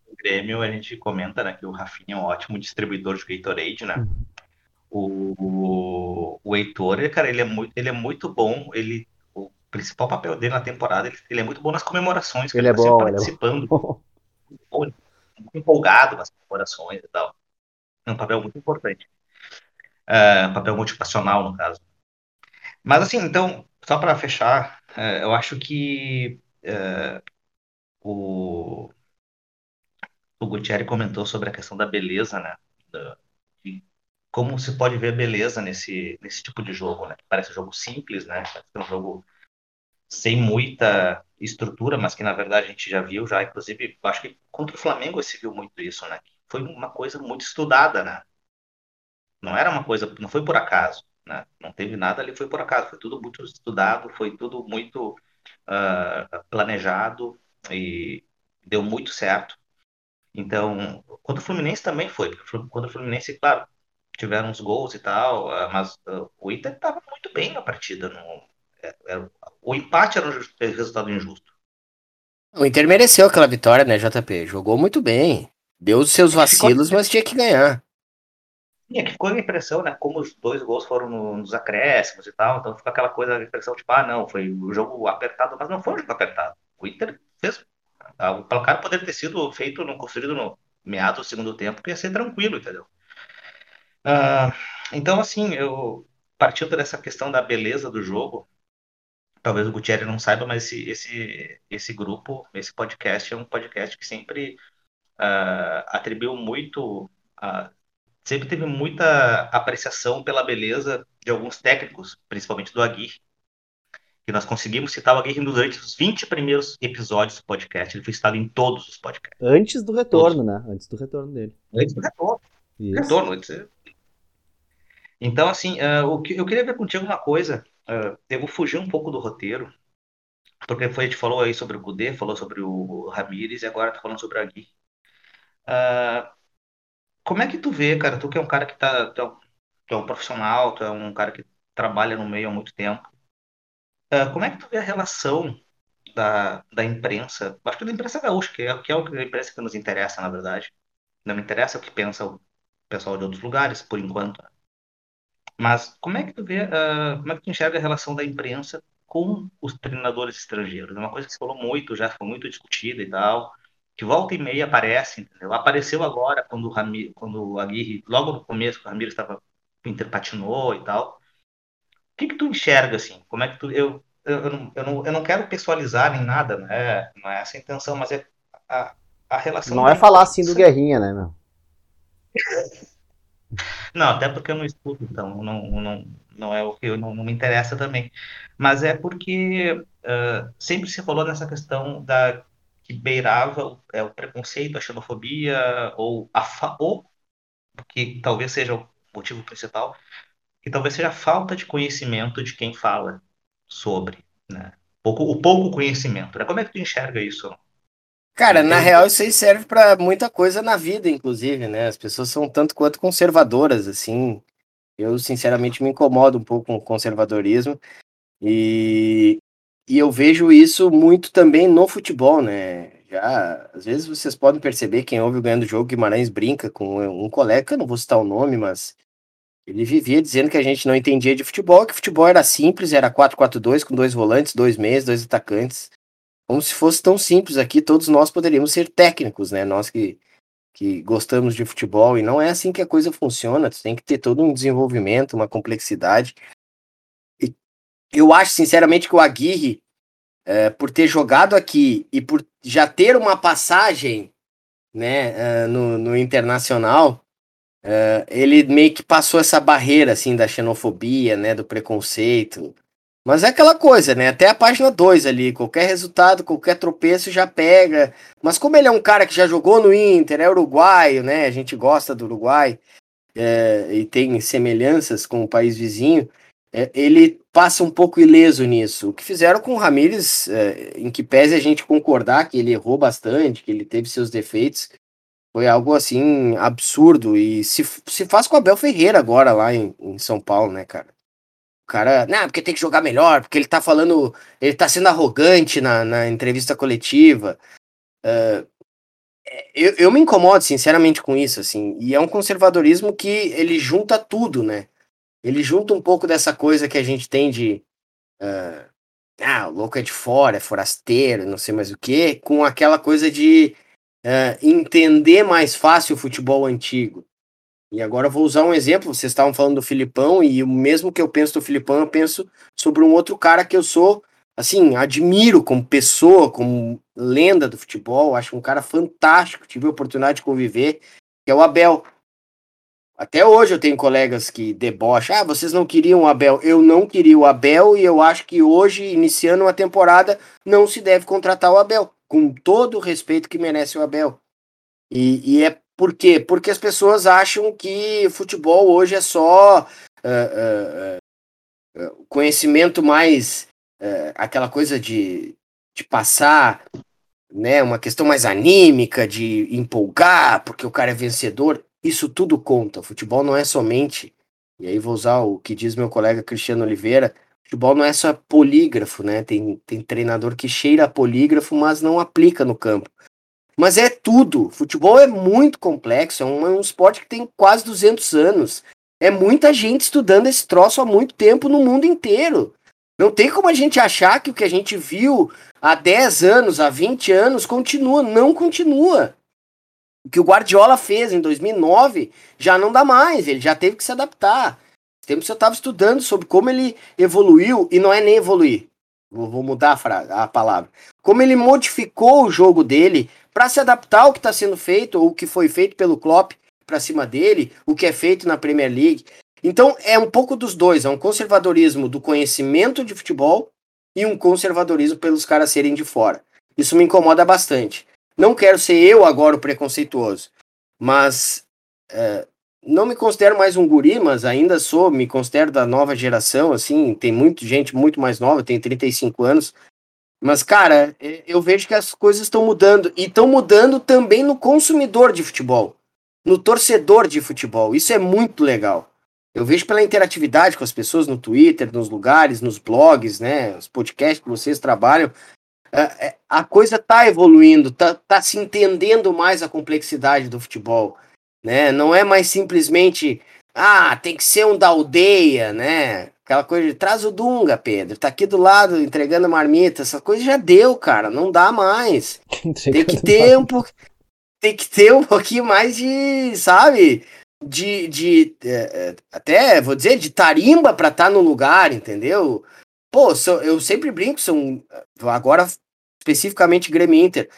o Grêmio, a gente comenta né, que o Rafinha é um ótimo distribuidor de Gatorade, né? Uhum. O, o, o Heitor, cara, ele é muito, ele é muito bom. Ele principal papel dele na temporada, ele, ele é muito bom nas comemorações, que ele, ele é tá bom, participando. Ele é muito empolgado nas comemorações e tal. É um papel muito importante. É, um papel motivacional, no caso. Mas assim, então, só para fechar, é, eu acho que é, o, o Gutierrez comentou sobre a questão da beleza, né? Da, de como se pode ver beleza nesse, nesse tipo de jogo, né? Parece um jogo simples, né? Parece um jogo sem muita estrutura, mas que na verdade a gente já viu, já inclusive, acho que contra o Flamengo se viu muito isso, né? Foi uma coisa muito estudada, né? Não era uma coisa, não foi por acaso, né? Não teve nada ali, foi por acaso, foi tudo muito estudado, foi tudo muito uh, planejado e deu muito certo. Então, contra o Fluminense também foi, contra o Fluminense, claro, tiveram uns gols e tal, uh, mas uh, o Inter estava muito bem na partida. No, é, é, o empate era um resultado injusto. O Inter mereceu aquela vitória, né, JP? Jogou muito bem. Deu os seus vacilos, ficou... mas tinha que ganhar. Sim, é que ficou a impressão, né? Como os dois gols foram nos acréscimos e tal, então ficou aquela coisa, a impressão tipo, ah, não, foi o um jogo apertado, mas não foi um jogo apertado. O Inter fez. Ah, o placar poderia ter sido feito, no, construído no meado do segundo tempo, que ia ser tranquilo, entendeu? Uh, então, assim, eu partindo dessa questão da beleza do jogo, talvez o Gutierrez não saiba, mas esse, esse, esse grupo, esse podcast é um podcast que sempre uh, atribuiu muito, uh, sempre teve muita apreciação pela beleza de alguns técnicos, principalmente do Aguirre, que nós conseguimos citar o Aguirre durante os 20 primeiros episódios do podcast, ele foi citado em todos os podcasts. Antes do retorno, todos. né? Antes do retorno dele. Antes do retorno. Isso. Retorno, antes... Então, assim, uh, o que, eu queria ver contigo uma coisa, uh, eu vou fugir um pouco do roteiro, porque foi, a gente falou aí sobre o Kudê, falou sobre o Ramires e agora tá falando sobre o Aguirre. Uh, como é que tu vê, cara, tu que é um cara que tá, tu é um, tu é um profissional, tu é um cara que trabalha no meio há muito tempo, uh, como é que tu vê a relação da, da imprensa, acho que da imprensa gaúcha, que é, que é a imprensa que nos interessa, na verdade, não me interessa o que pensa o pessoal de outros lugares, por enquanto, mas como é que tu vê, uh, como é que tu enxerga a relação da imprensa com os treinadores estrangeiros? É uma coisa que se falou muito, já foi muito discutida e tal que volta e meia aparece, entendeu? Apareceu agora quando o, quando o Aguirre, logo no começo, que o Ramiro estava interpatinou e tal. O que que tu enxerga, assim? Como é que tu... Eu, eu, eu, não, eu, não, eu não quero pessoalizar nem nada, não é, não é essa a intenção, mas é a, a relação... Não é falar assim do Guerrinha, né, meu? Não, até porque eu não estudo, então não, não, não é o que eu, não, não me interessa também. Mas é porque uh, sempre se falou nessa questão da que beirava é, o preconceito, a xenofobia, ou, a ou que talvez seja o motivo principal, que talvez seja a falta de conhecimento de quem fala sobre, né? Pouco, o pouco conhecimento, né? Como é que tu enxerga isso? Cara, na real isso aí serve para muita coisa na vida, inclusive, né? As pessoas são tanto quanto conservadoras, assim. Eu, sinceramente, me incomodo um pouco com o conservadorismo. E e eu vejo isso muito também no futebol, né? Já, às vezes vocês podem perceber, quem ouve o Ganhando Jogo, Guimarães brinca com um colega, não vou citar o nome, mas ele vivia dizendo que a gente não entendia de futebol, que futebol era simples, era 4-4-2 com dois volantes, dois meias, dois atacantes. Como se fosse tão simples aqui, todos nós poderíamos ser técnicos, né? Nós que, que gostamos de futebol, e não é assim que a coisa funciona, tu tem que ter todo um desenvolvimento, uma complexidade eu acho, sinceramente, que o Aguirre, é, por ter jogado aqui e por já ter uma passagem né, uh, no, no, Internacional, uh, ele meio que passou essa barreira, assim, da xenofobia, né, do preconceito. Mas é aquela coisa, né, até a página 2 ali, qualquer resultado, qualquer tropeço já pega. Mas como ele é um cara que já jogou no Inter, é uruguaio, né, a gente gosta do Uruguai, é, e tem semelhanças com o país vizinho, é, ele passa um pouco ileso nisso. O que fizeram com o Ramires, é, em que pese a gente concordar que ele errou bastante, que ele teve seus defeitos, foi algo assim absurdo. E se, se faz com o Abel Ferreira agora lá em, em São Paulo, né, cara? Cara, não, porque tem que jogar melhor, porque ele tá falando, ele tá sendo arrogante na, na entrevista coletiva. Uh, eu, eu me incomodo sinceramente com isso, assim, e é um conservadorismo que ele junta tudo, né? ele junta um pouco dessa coisa que a gente tem de. Uh, ah, o louco é de fora, é forasteiro, não sei mais o que, com aquela coisa de uh, entender mais fácil o futebol antigo. E agora vou usar um exemplo. Vocês estavam falando do Filipão, e o mesmo que eu penso do Filipão, eu penso sobre um outro cara que eu sou, assim, admiro como pessoa, como lenda do futebol. Acho um cara fantástico. Tive a oportunidade de conviver, que é o Abel. Até hoje eu tenho colegas que debocham, ah, vocês não queriam o Abel. Eu não queria o Abel e eu acho que hoje, iniciando uma temporada, não se deve contratar o Abel, com todo o respeito que merece o Abel. E, e é por quê? Porque as pessoas acham que futebol hoje é só uh, uh, uh, conhecimento mais aquela coisa de, de passar né, uma questão mais anímica, de empolgar, porque o cara é vencedor. Isso tudo conta. Futebol não é somente, e aí vou usar o que diz meu colega Cristiano Oliveira, futebol não é só polígrafo, né? Tem, tem treinador que cheira polígrafo, mas não aplica no campo. Mas é tudo. Futebol é muito complexo, é um, é um esporte que tem quase 200 anos. É muita gente estudando esse troço há muito tempo no mundo inteiro. Não tem como a gente achar que o que a gente viu há 10 anos, há 20 anos, continua. Não continua. O que o Guardiola fez em 2009 já não dá mais, ele já teve que se adaptar. Tempo eu estava estudando sobre como ele evoluiu, e não é nem evoluir, vou mudar a, a palavra. Como ele modificou o jogo dele para se adaptar ao que está sendo feito, ou o que foi feito pelo Klopp para cima dele, o que é feito na Premier League. Então é um pouco dos dois, é um conservadorismo do conhecimento de futebol e um conservadorismo pelos caras serem de fora. Isso me incomoda bastante. Não quero ser eu agora o preconceituoso, mas é, não me considero mais um guri, mas ainda sou, me considero da nova geração, assim, tem muita gente muito mais nova, tenho 35 anos, mas, cara, eu vejo que as coisas estão mudando, e estão mudando também no consumidor de futebol, no torcedor de futebol, isso é muito legal. Eu vejo pela interatividade com as pessoas no Twitter, nos lugares, nos blogs, né, os podcasts que vocês trabalham, é, é, a coisa tá evoluindo, tá, tá se entendendo mais a complexidade do futebol, né? Não é mais simplesmente, ah, tem que ser um da aldeia, né? Aquela coisa de traz o Dunga, Pedro, tá aqui do lado entregando marmita, essa coisa já deu, cara, não dá mais. tem que ter um pouco, tem que ter um pouquinho mais de, sabe? De, de é, até vou dizer de tarimba para estar tá no lugar, entendeu? Pô, são, eu sempre brinco, são. Agora, especificamente Grêmio Inter.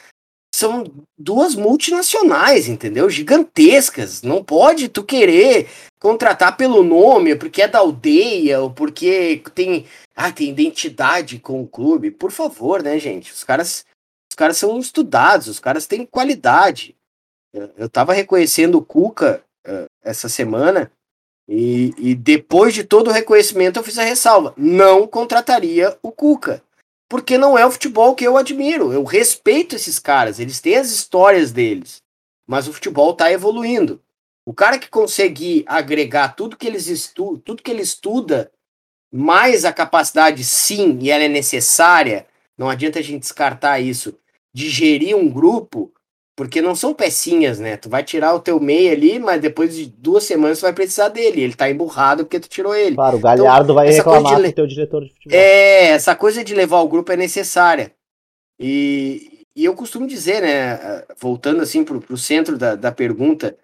São duas multinacionais, entendeu? Gigantescas. Não pode tu querer contratar pelo nome, porque é da aldeia, ou porque tem, ah, tem identidade com o clube. Por favor, né, gente? Os caras, os caras são estudados, os caras têm qualidade. Eu, eu tava reconhecendo o Cuca uh, essa semana e, e depois de todo o reconhecimento, eu fiz a ressalva: não contrataria o Cuca. Porque não é o futebol que eu admiro. Eu respeito esses caras, eles têm as histórias deles. Mas o futebol está evoluindo. O cara que conseguir agregar tudo que eles estu tudo que ele estuda, mais a capacidade, sim, e ela é necessária, não adianta a gente descartar isso, de gerir um grupo, porque não são pecinhas, né? Tu vai tirar o teu meio ali, mas depois de duas semanas tu vai precisar dele. Ele tá emburrado porque tu tirou ele. Claro, o Galhardo então, vai reclamar de... teu diretor de futebol. É, essa coisa de levar o grupo é necessária. E, e eu costumo dizer, né, voltando assim pro, pro centro da, da pergunta,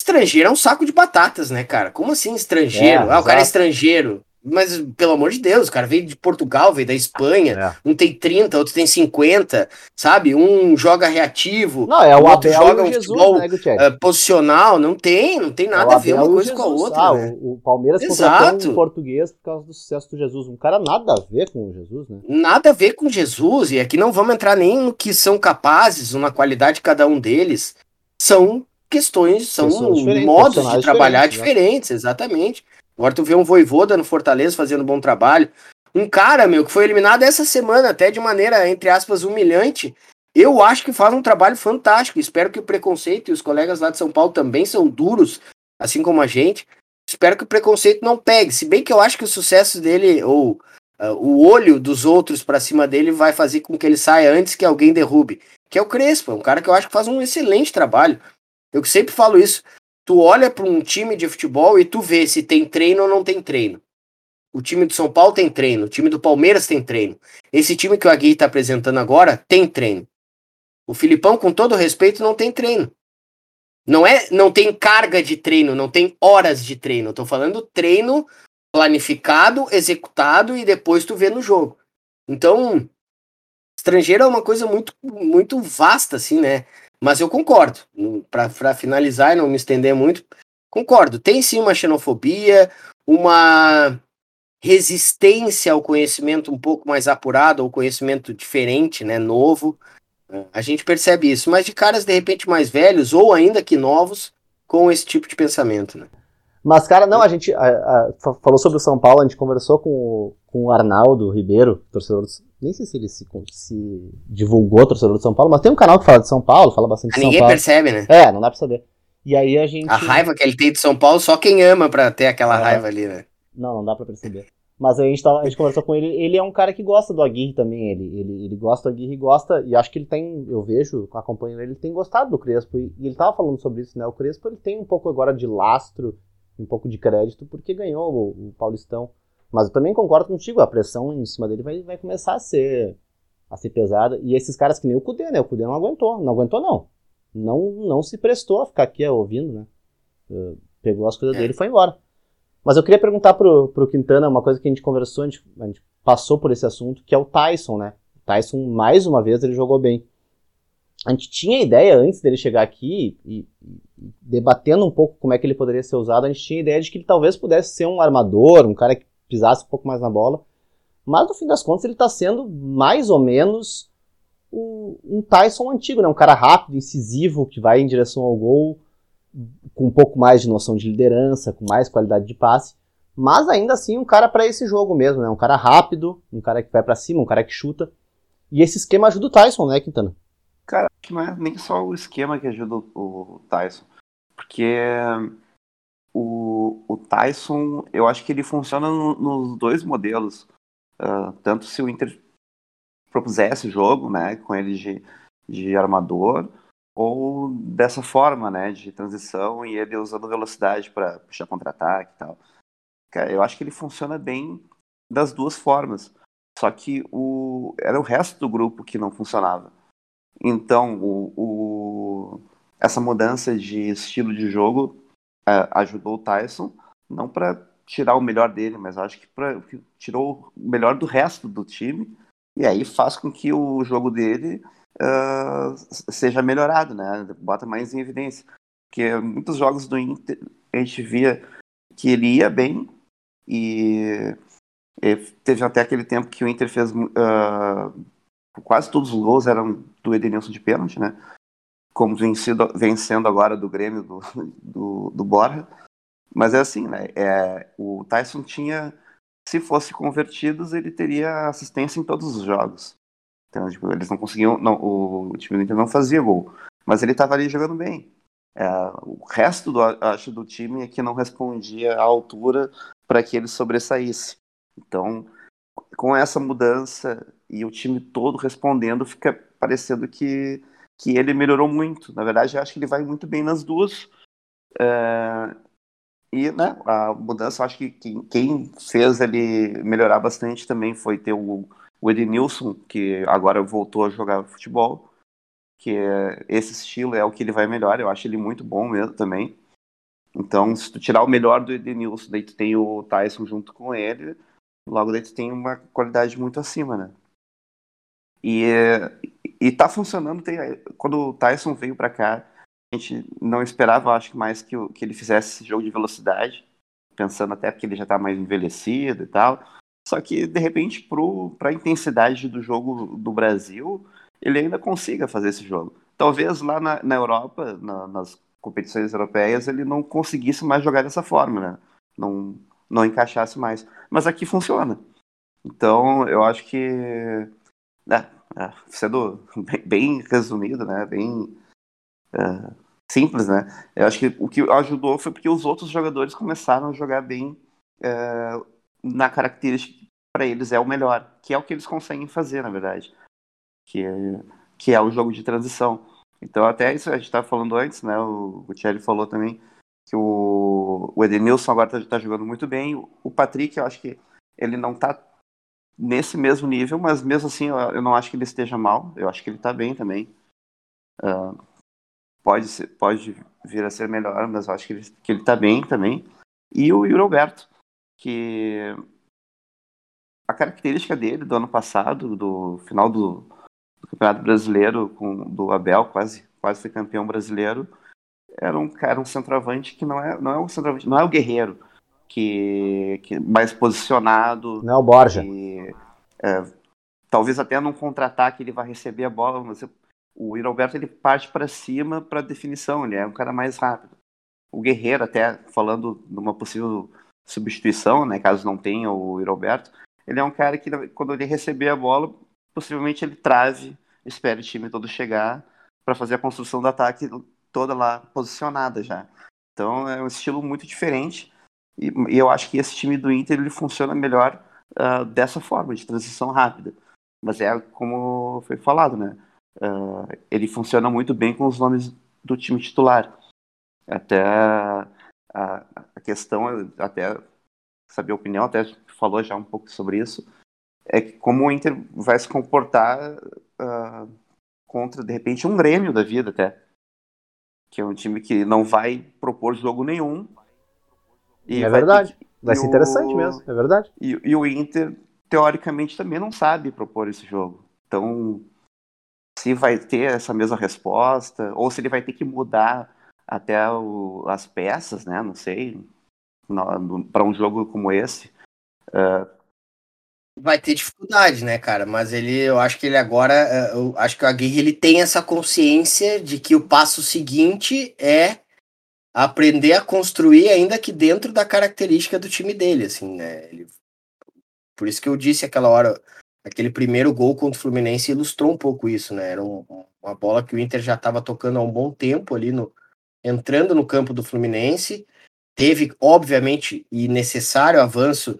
estrangeiro é um saco de batatas, né, cara? Como assim estrangeiro? É, ah, o cara é estrangeiro. Mas, pelo amor de Deus, o cara veio de Portugal, veio da Espanha. É. Um tem 30, outro tem 50, sabe? Um joga reativo. Não, é o, o outro Abel joga um Jesus, futebol né, uh, posicional. Não tem, não tem é nada é a ver uma coisa com a outra. Ah, né? o, o, Palmeiras contratou um português por causa do sucesso do Jesus. Um cara nada a ver com o Jesus, né? Nada a ver com Jesus. E aqui não vamos entrar nem no que são capazes, ou na qualidade de cada um deles. São questões, são modos de trabalhar diferentes, né? diferentes exatamente. Agora tu vê um Voivoda no Fortaleza fazendo um bom trabalho. Um cara, meu, que foi eliminado essa semana, até de maneira, entre aspas, humilhante. Eu acho que faz um trabalho fantástico. Espero que o preconceito e os colegas lá de São Paulo também são duros, assim como a gente. Espero que o preconceito não pegue. Se bem que eu acho que o sucesso dele, ou uh, o olho dos outros para cima dele, vai fazer com que ele saia antes que alguém derrube. Que é o Crespo, um cara que eu acho que faz um excelente trabalho. Eu sempre falo isso tu olha para um time de futebol e tu vê se tem treino ou não tem treino. O time do São Paulo tem treino, o time do Palmeiras tem treino. Esse time que o Agui está apresentando agora tem treino. O Filipão, com todo respeito, não tem treino. Não é, não tem carga de treino, não tem horas de treino. Estou falando treino planificado, executado e depois tu vê no jogo. Então, estrangeiro é uma coisa muito muito vasta assim, né? Mas eu concordo. Para finalizar e não me estender muito, concordo, tem sim uma xenofobia, uma resistência ao conhecimento um pouco mais apurado, ou conhecimento diferente, né, novo. A gente percebe isso, mas de caras de repente mais velhos ou ainda que novos com esse tipo de pensamento, né? Mas, cara, não, a gente a, a, falou sobre o São Paulo, a gente conversou com o, com o Arnaldo Ribeiro, torcedor do, Nem sei se ele se, se divulgou torcedor do São Paulo, mas tem um canal que fala de São Paulo, fala bastante de São Ninguém Paulo. Ninguém percebe, né? É, não dá pra saber. E aí a gente. A raiva que ele tem de São Paulo, só quem ama pra ter aquela É. raiva ali, né? Não, não dá pra perceber. Mas aí a gente, tava, a gente conversou com ele, ele é um cara que gosta do Aguirre também, ele, ele, ele gosta do Aguirre e gosta, e acho que ele tem, eu vejo, acompanho ele, ele tem gostado do Crespo, e, e ele tava falando sobre isso, né, o Crespo ele tem um pouco agora de lastro, um pouco de crédito, porque ganhou o, o Paulistão, mas eu também concordo contigo, a pressão em cima dele vai, vai começar a ser, a ser pesada, e esses caras que nem o Cudê, né, o Cudê não aguentou, não aguentou não, não, não se prestou a ficar aqui ouvindo, né, Uh, pegou as coisas É. dele e foi embora. Mas eu queria perguntar pro, pro Quintana uma coisa que a gente conversou, a gente, a gente passou por esse assunto, que é o Tyson, né? O Tyson, mais uma vez, ele jogou bem. A gente tinha ideia, antes dele chegar aqui, e debatendo um pouco como é que ele poderia ser usado, a gente tinha ideia de que ele talvez pudesse ser um armador, um cara que pisasse um pouco mais na bola. Mas, no fim das contas, ele está sendo mais ou menos um Tyson antigo, né? Um cara rápido, incisivo, que vai em direção ao gol, com um pouco mais de noção de liderança, com mais qualidade de passe, mas ainda assim um cara para esse jogo mesmo, né? Um cara rápido, um cara que vai para cima, um cara que chuta. E esse esquema ajuda o Tyson, né, Quintana? Cara, que não é nem só o esquema que ajuda o Tyson. Porque o, o Tyson, eu acho que ele funciona no- nos dois modelos. Ah, tanto se o Inter propusesse o jogo, né, com ele de, de armador, ou dessa forma, né, de transição e ele usando velocidade para puxar contra-ataque e tal. Eu acho que ele funciona bem das duas formas. Só que o, era o resto do grupo que não funcionava. Então, o- essa mudança de estilo de jogo eh, ajudou o Tyson, não para tirar o melhor dele, mas acho que, pra, que tirou o melhor do resto do time, e aí faz com que o jogo dele ah, seja melhorado, né? Bota mais em evidência. Porque muitos jogos do Inter a gente via que ele ia bem e, e teve até aquele tempo que o Inter fez ah, quase todos os gols eram do Edenilson de pênalti, né? Como vencido, vencendo agora do Grêmio do, do, do Borja. Mas é assim, né? É, o Tyson tinha, se fosse convertidos, ele teria assistência em todos os jogos. Então, tipo, eles não conseguiam, não, o time do Inter não fazia gol, mas ele estava ali jogando bem. É, o resto do, acho, do time é que não respondia à altura para que ele sobressaísse. Então, com essa mudança e o time todo respondendo, fica parecendo que, que ele melhorou muito. Na verdade, eu acho que ele vai muito bem nas duas. É, e né, a mudança, eu acho que quem, quem fez ele melhorar bastante também foi ter o, o Edenilson, que agora voltou a jogar futebol, que é, esse estilo é o que ele vai melhor, eu acho ele muito bom mesmo também. Então, se tu tirar o melhor do Edenilson, daí tu tem o Tyson junto com ele, logo daí tu tem uma qualidade muito acima, né? E, e tá funcionando, tem, quando o Tyson veio para cá, a gente não esperava, acho que mais que, que ele fizesse esse jogo de velocidade, pensando até porque ele já tá mais envelhecido e tal. Só que, de repente, para a intensidade do jogo do Brasil, ele ainda consiga fazer esse jogo. Talvez lá na, na Europa, na- nas competições europeias, ele não conseguisse mais jogar dessa forma, né? Não, não encaixasse mais. Mas aqui funciona. Então, eu acho que. né, é, sendo bem, resumido, né? Bem é, simples, né? Eu acho que o que ajudou foi porque os outros jogadores começaram a jogar bem é, na característica que para eles é o melhor, que é o que eles conseguem fazer, na verdade, que é, que é o jogo de transição. Então, até isso a gente estava falando antes, né? O, o Thierry falou também que o, o Edenilson agora está jogando muito bem. O Patrick, eu acho que ele não está nesse mesmo nível, mas mesmo assim eu, não acho que ele esteja mal. Eu acho que ele está bem também. Ah, pode, ser, pode vir a ser melhor, mas eu acho que ele, que ele tá bem também. E o Yuri Alberto, que a característica dele do ano passado, do final do, do Campeonato Brasileiro, com, do Abel, quase, quase foi campeão brasileiro, era um cara, um centroavante que não é, não é um centroavante, não é o guerreiro, que, que mais posicionado. Não é o Borja. Que, é, talvez até num contra-ataque ele vai receber a bola, mas o Alberto ele parte para cima para definição, ele é um cara mais rápido. O Guerreiro, até falando numa possível substituição, né, caso não tenha o Alberto, ele é um cara que quando ele receber a bola, possivelmente ele trave, espera o time todo chegar para fazer a construção do ataque toda lá posicionada já. Então é um estilo muito diferente e, e eu acho que esse time do Inter ele funciona melhor uh, dessa forma, de transição rápida. Mas é como foi falado, né? Uh, ele funciona muito bem com os nomes do time titular. Até a, a questão, até saber a opinião, até falou já um pouco sobre isso, é que como o Inter vai se comportar uh, contra, de repente, um Grêmio da vida até. Que é um time que não vai propor jogo nenhum. É verdade. Que, vai ser interessante o, mesmo, é verdade. E, e o Inter, teoricamente, também não sabe propor esse jogo. Então, se vai ter essa mesma resposta, ou se ele vai ter que mudar até o, as peças, né? Não sei, para um jogo como esse. Uh... Vai ter dificuldade, né, cara? Mas ele, eu acho que ele agora, é, eu acho que o Aguirre ele tem essa consciência de que o passo seguinte é aprender a construir, ainda que dentro da característica do time dele, assim, né? Ele... Por isso que eu disse aquela hora, aquele primeiro gol contra o Fluminense ilustrou um pouco isso, né? Era um, uma bola que o Inter já estava tocando há um bom tempo ali no entrando no campo do Fluminense. Teve, obviamente, e necessário avanço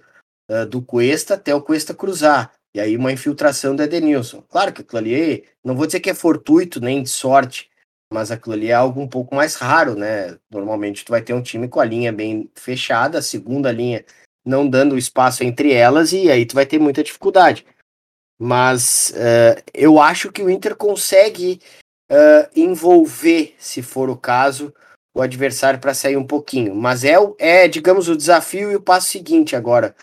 uh, do Cuesta até o Cuesta cruzar. E aí uma infiltração do Edenilson. Claro que aquilo ali, não vou dizer que é fortuito nem de sorte, mas aquilo ali é algo um pouco mais raro, né? Normalmente tu vai ter um time com a linha bem fechada, a segunda linha não dando espaço entre elas, e aí tu vai ter muita dificuldade. Mas uh, eu acho que o Inter consegue uh, envolver, se for o caso, o adversário para sair um pouquinho. Mas é, é, digamos, o desafio e o passo seguinte agora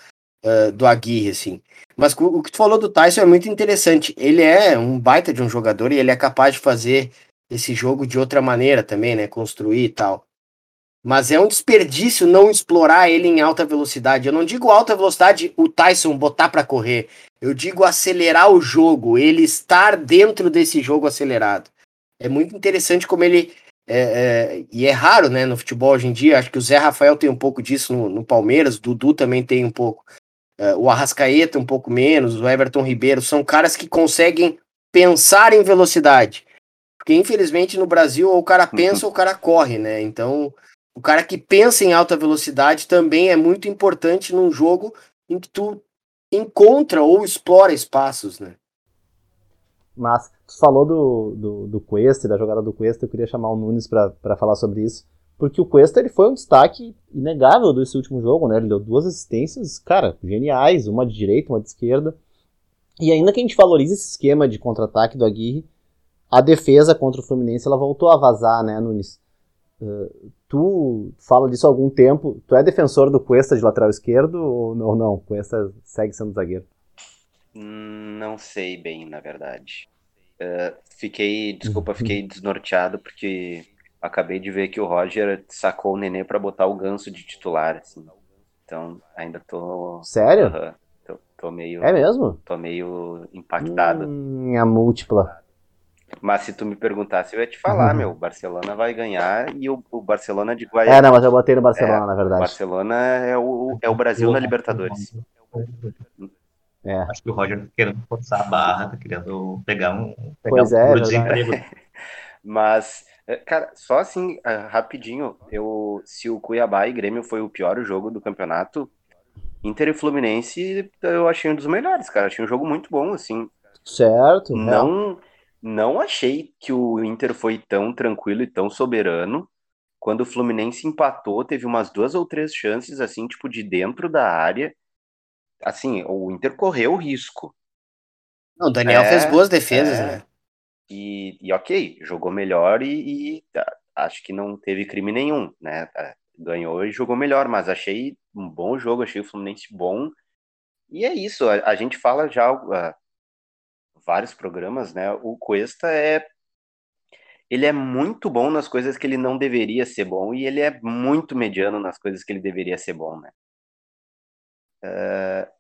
uh, do Aguirre, assim. Mas o que tu falou do Tyson é muito interessante. Ele é um baita de um jogador e ele é capaz de fazer esse jogo de outra maneira também, né? Construir e tal. Mas é um desperdício não explorar ele em alta velocidade. Eu não digo alta velocidade o Tyson botar para correr. Eu digo acelerar o jogo, ele estar dentro desse jogo acelerado. É muito interessante como ele. É, é, e é raro, né, no futebol hoje em dia. Acho que o Zé Rafael tem um pouco disso no, no Palmeiras, Dudu também tem um pouco. É, o Arrascaeta um pouco menos, o Everton Ribeiro. São caras que conseguem pensar em velocidade. Porque, infelizmente, no Brasil, ou o cara pensa uhum. ou o cara corre, né? Então, o cara que pensa em alta velocidade também é muito importante num jogo em que tu encontra ou explora espaços, né? Mas tu falou do, do, do Cuesta, da jogada do Cuesta, eu queria chamar o Nunes para falar sobre isso. Porque o Cuesta ele foi um destaque inegável desse último jogo, né? Ele deu duas assistências, cara, geniais, uma de direita, uma de esquerda. E ainda que a gente valorize esse esquema de contra-ataque do Aguirre, a defesa contra o Fluminense ela voltou a vazar, né, Nunes? Uh, tu fala disso há algum tempo. Tu é defensor do Cuesta de lateral esquerdo ou não? não? Cuesta segue sendo zagueiro? Não sei bem, na verdade. Uh, fiquei, desculpa, uhum. fiquei desnorteado porque acabei de ver que o Roger sacou o Nenê para botar o Ganso de titular, assim. Então, ainda tô. Sério? Uh, tô, tô, meio. É mesmo? Tô meio impactado. Hum, a múltipla. Mas se tu me perguntasse, eu ia te falar, uhum. meu, o Barcelona vai ganhar e o, o Barcelona de Guayaquil. É, não, mas eu botei no Barcelona, é, na verdade. Barcelona é o, é o Brasil na Libertadores. É. Acho que o Roger tá querendo forçar a barra, tá querendo pegar um, pegar pois um é, desemprego. Mas, é, cara, só assim, é, rapidinho, eu, se o Cuiabá e Grêmio foi o pior jogo do campeonato, Inter e Fluminense eu achei um dos melhores, cara. Achei um jogo muito bom, assim. Certo. É. Não, não achei que o Inter foi tão tranquilo e tão soberano. Quando o Fluminense empatou, teve umas duas ou três chances, assim, tipo, de dentro da área assim, o Inter correu o risco. Não, o Daniel é, fez boas defesas, é, né? E, e, ok, jogou melhor e, e, tá, acho que não teve crime nenhum, né? Tá, ganhou e jogou melhor, mas achei um bom jogo, achei o Fluminense bom. E é isso, a, a gente fala já uh, vários programas, né? O Cuesta é. ele é muito bom nas coisas que ele não deveria ser bom e ele é muito mediano nas coisas que ele deveria ser bom, né? Uh,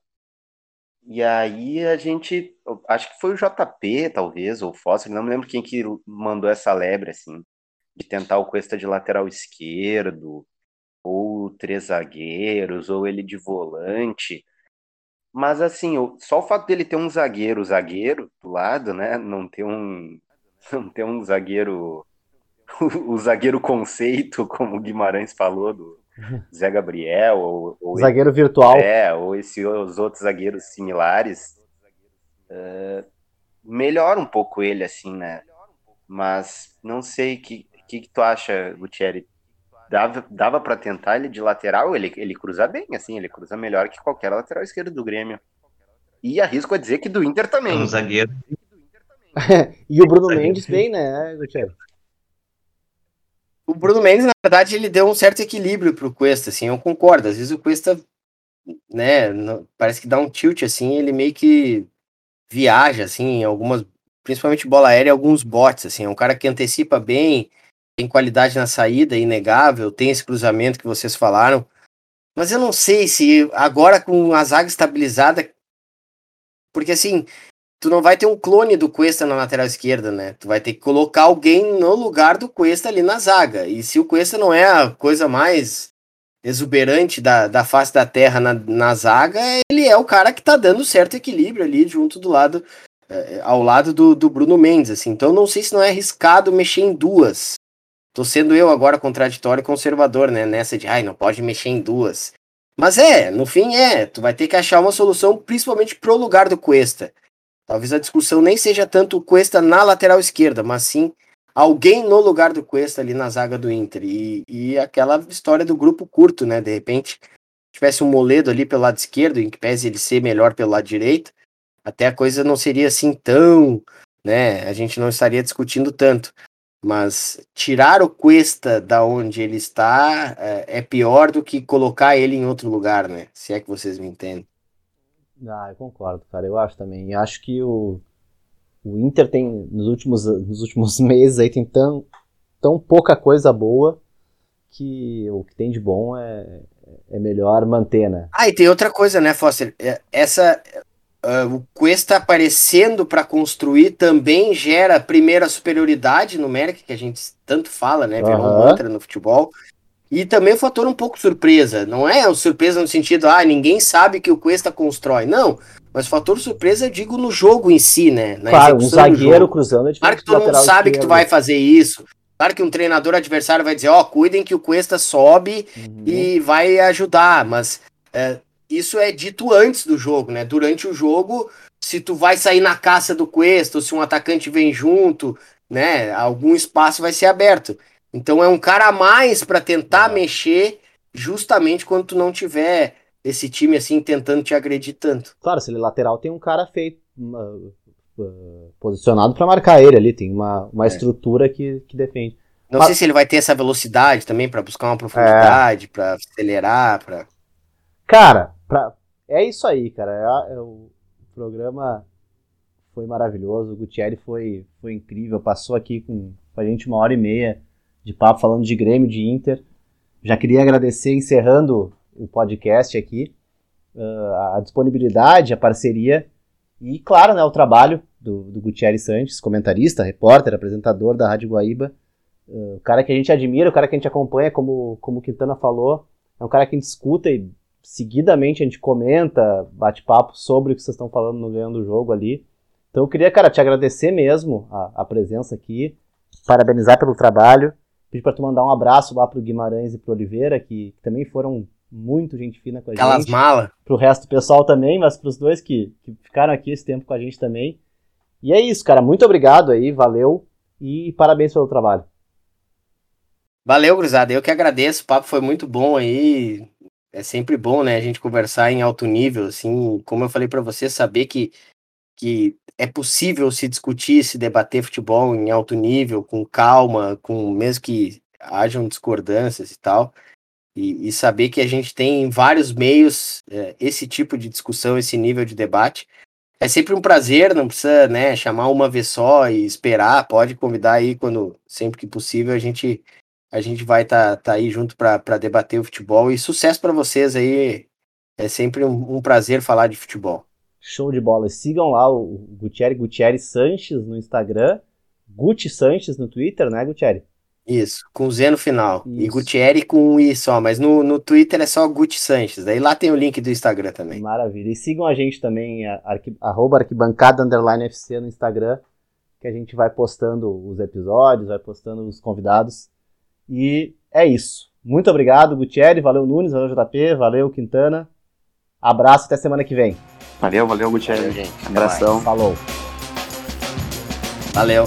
e aí a gente, acho que foi o JP, talvez, ou o não me lembro quem que mandou essa lebre, assim, de tentar o Cuesta de lateral esquerdo, ou três zagueiros, ou ele de volante. Mas assim, só o fato dele ter um zagueiro, zagueiro do lado, né? Não ter um, não ter um zagueiro, o zagueiro conceito, como o Guimarães falou do Zé Gabriel, ou, ou zagueiro ele, virtual. É, ou esse, os outros zagueiros similares. Uh, melhora um pouco ele, assim, né? Mas não sei o que, que, que tu acha, Gutierrez? Dava, dava para tentar ele de lateral, ele, ele cruza bem, assim, ele cruza melhor que qualquer lateral esquerdo do Grêmio. E arrisco a dizer que do Inter também. Um zagueiro. e o Bruno Mendes bem, né, Gutierrez? O Bruno Mendes, na verdade, ele deu um certo equilíbrio pro Cuesta, assim, eu concordo. Às vezes o Cuesta, né, parece que dá um tilt, assim, ele meio que viaja, assim, em algumas, principalmente bola aérea, alguns botes, assim, é um cara que antecipa bem, tem qualidade na saída, inegável, tem esse cruzamento que vocês falaram. Mas eu não sei se agora com a zaga estabilizada. Porque assim, tu não vai ter um clone do Cuesta na lateral esquerda, né? Tu vai ter que colocar alguém no lugar do Cuesta ali na zaga. E se o Cuesta não é a coisa mais exuberante da, da face da terra na, na zaga, ele é o cara que tá dando certo equilíbrio ali junto do lado. É, ao lado do, do Bruno Mendes, assim. Então não sei se não é arriscado mexer em duas. Tô sendo eu agora contraditório e conservador, né? Nessa de, ai, não pode mexer em duas. Mas é, no fim é, tu vai ter que achar uma solução principalmente pro lugar do Cuesta. Talvez a discussão nem seja tanto o Cuesta na lateral esquerda, mas sim alguém no lugar do Cuesta ali na zaga do Inter. E, e aquela história do grupo curto, né? De repente, tivesse um Moledo ali pelo lado esquerdo, em que pese ele ser melhor pelo lado direito, até a coisa não seria assim tão, né? A gente não estaria discutindo tanto. Mas tirar o Cuesta da onde ele está é, é, pior do que colocar ele em outro lugar, né? Se é que vocês me entendem. Ah, eu concordo, cara. Eu acho também. Eu acho que o, o Inter tem, nos últimos, nos últimos meses aí, tem tão, tão pouca coisa boa que o que tem de bom é, é melhor manter, né? Ah, e tem outra coisa, né, Foster? É, essa, Uh, o Cuesta aparecendo para construir também gera primeira superioridade numérica, que a gente tanto fala, né? Virou uhum. um mantra no futebol. E também o fator um pouco surpresa. Não é surpresa no sentido, ah, ninguém sabe que o Cuesta constrói. Não. Mas o fator surpresa, eu digo, no jogo em si, né? Na claro, um zagueiro cruzando é Claro que todo mundo sabe que tu vai fazer isso. Claro que um treinador adversário vai dizer, ó, oh, cuidem que o Cuesta sobe uhum. e vai ajudar. Mas é, isso é dito antes do jogo, né? Durante o jogo, se tu vai sair na caça do Cuesta, ou se um atacante vem junto, né? Algum espaço vai ser aberto. Então é um cara a mais para tentar é. mexer justamente quando tu não tiver esse time assim tentando te agredir tanto. Claro, se ele é lateral tem um cara feito uh, uh, posicionado para marcar ele ali, tem uma, uma é. estrutura que, que defende. Não Mas... sei se ele vai ter essa velocidade também para buscar uma profundidade, é. para acelerar, para Cara, pra... é isso aí, cara. É, é, o programa foi maravilhoso. O Gutierrez foi, foi incrível. Passou aqui com, com a gente uma hora e meia de papo falando de Grêmio, de Inter. Já queria agradecer, encerrando o podcast aqui, uh, a disponibilidade, a parceria e, claro, né, o trabalho do, do Gutierrez Santos, comentarista, repórter, apresentador da Rádio Guaíba. Uh, o cara que a gente admira, o cara que a gente acompanha, como, como o Quintana falou, é um cara que a gente escuta e seguidamente a gente comenta, bate papo sobre o que vocês estão falando no Ganhando o Jogo ali. Então eu queria, cara, te agradecer mesmo a, a presença aqui, parabenizar pelo trabalho, pedir para tu mandar um abraço lá pro Guimarães e pro Oliveira, que, que também foram muito gente fina com a Aquelas gente. malas. Pro resto do pessoal também, mas pros dois que, que ficaram aqui esse tempo com a gente também. E é isso, cara. Muito obrigado aí, valeu e parabéns pelo trabalho. Valeu, Cruzada. Eu que agradeço. O papo foi muito bom aí é sempre bom, né, a gente conversar em alto nível, assim, como eu falei para você, saber que, que é possível se discutir, se debater futebol em alto nível, com calma, com mesmo que hajam discordâncias e tal, e, e saber que a gente tem em vários meios é, esse tipo de discussão, esse nível de debate, É sempre um prazer, não precisa, né, chamar uma vez só e esperar, pode convidar aí quando sempre que possível a gente a gente vai estar tá, tá aí junto para debater o futebol e sucesso para vocês aí. É sempre um, um, prazer falar de futebol. Show de bola. Sigam lá o Gutierre Gutierre Sanches no Instagram, Guti Sanches no Twitter, né, Gutierre? Isso, com Z no final. Isso. E Gutierre com um I só, mas no, no Twitter é só Guti Sanches. Daí lá tem o link do Instagram também. Maravilha. E sigam a gente também, arqui, arroba arquibancada underline FC no Instagram, que a gente vai postando os episódios, vai postando os convidados. E é isso. Muito obrigado, Gutierre. Valeu, Nunes. Valeu, JP. Valeu, Quintana. Abraço até semana que vem. Valeu, valeu, Gutierre. Valeu, gente. Abração. Falou. Valeu.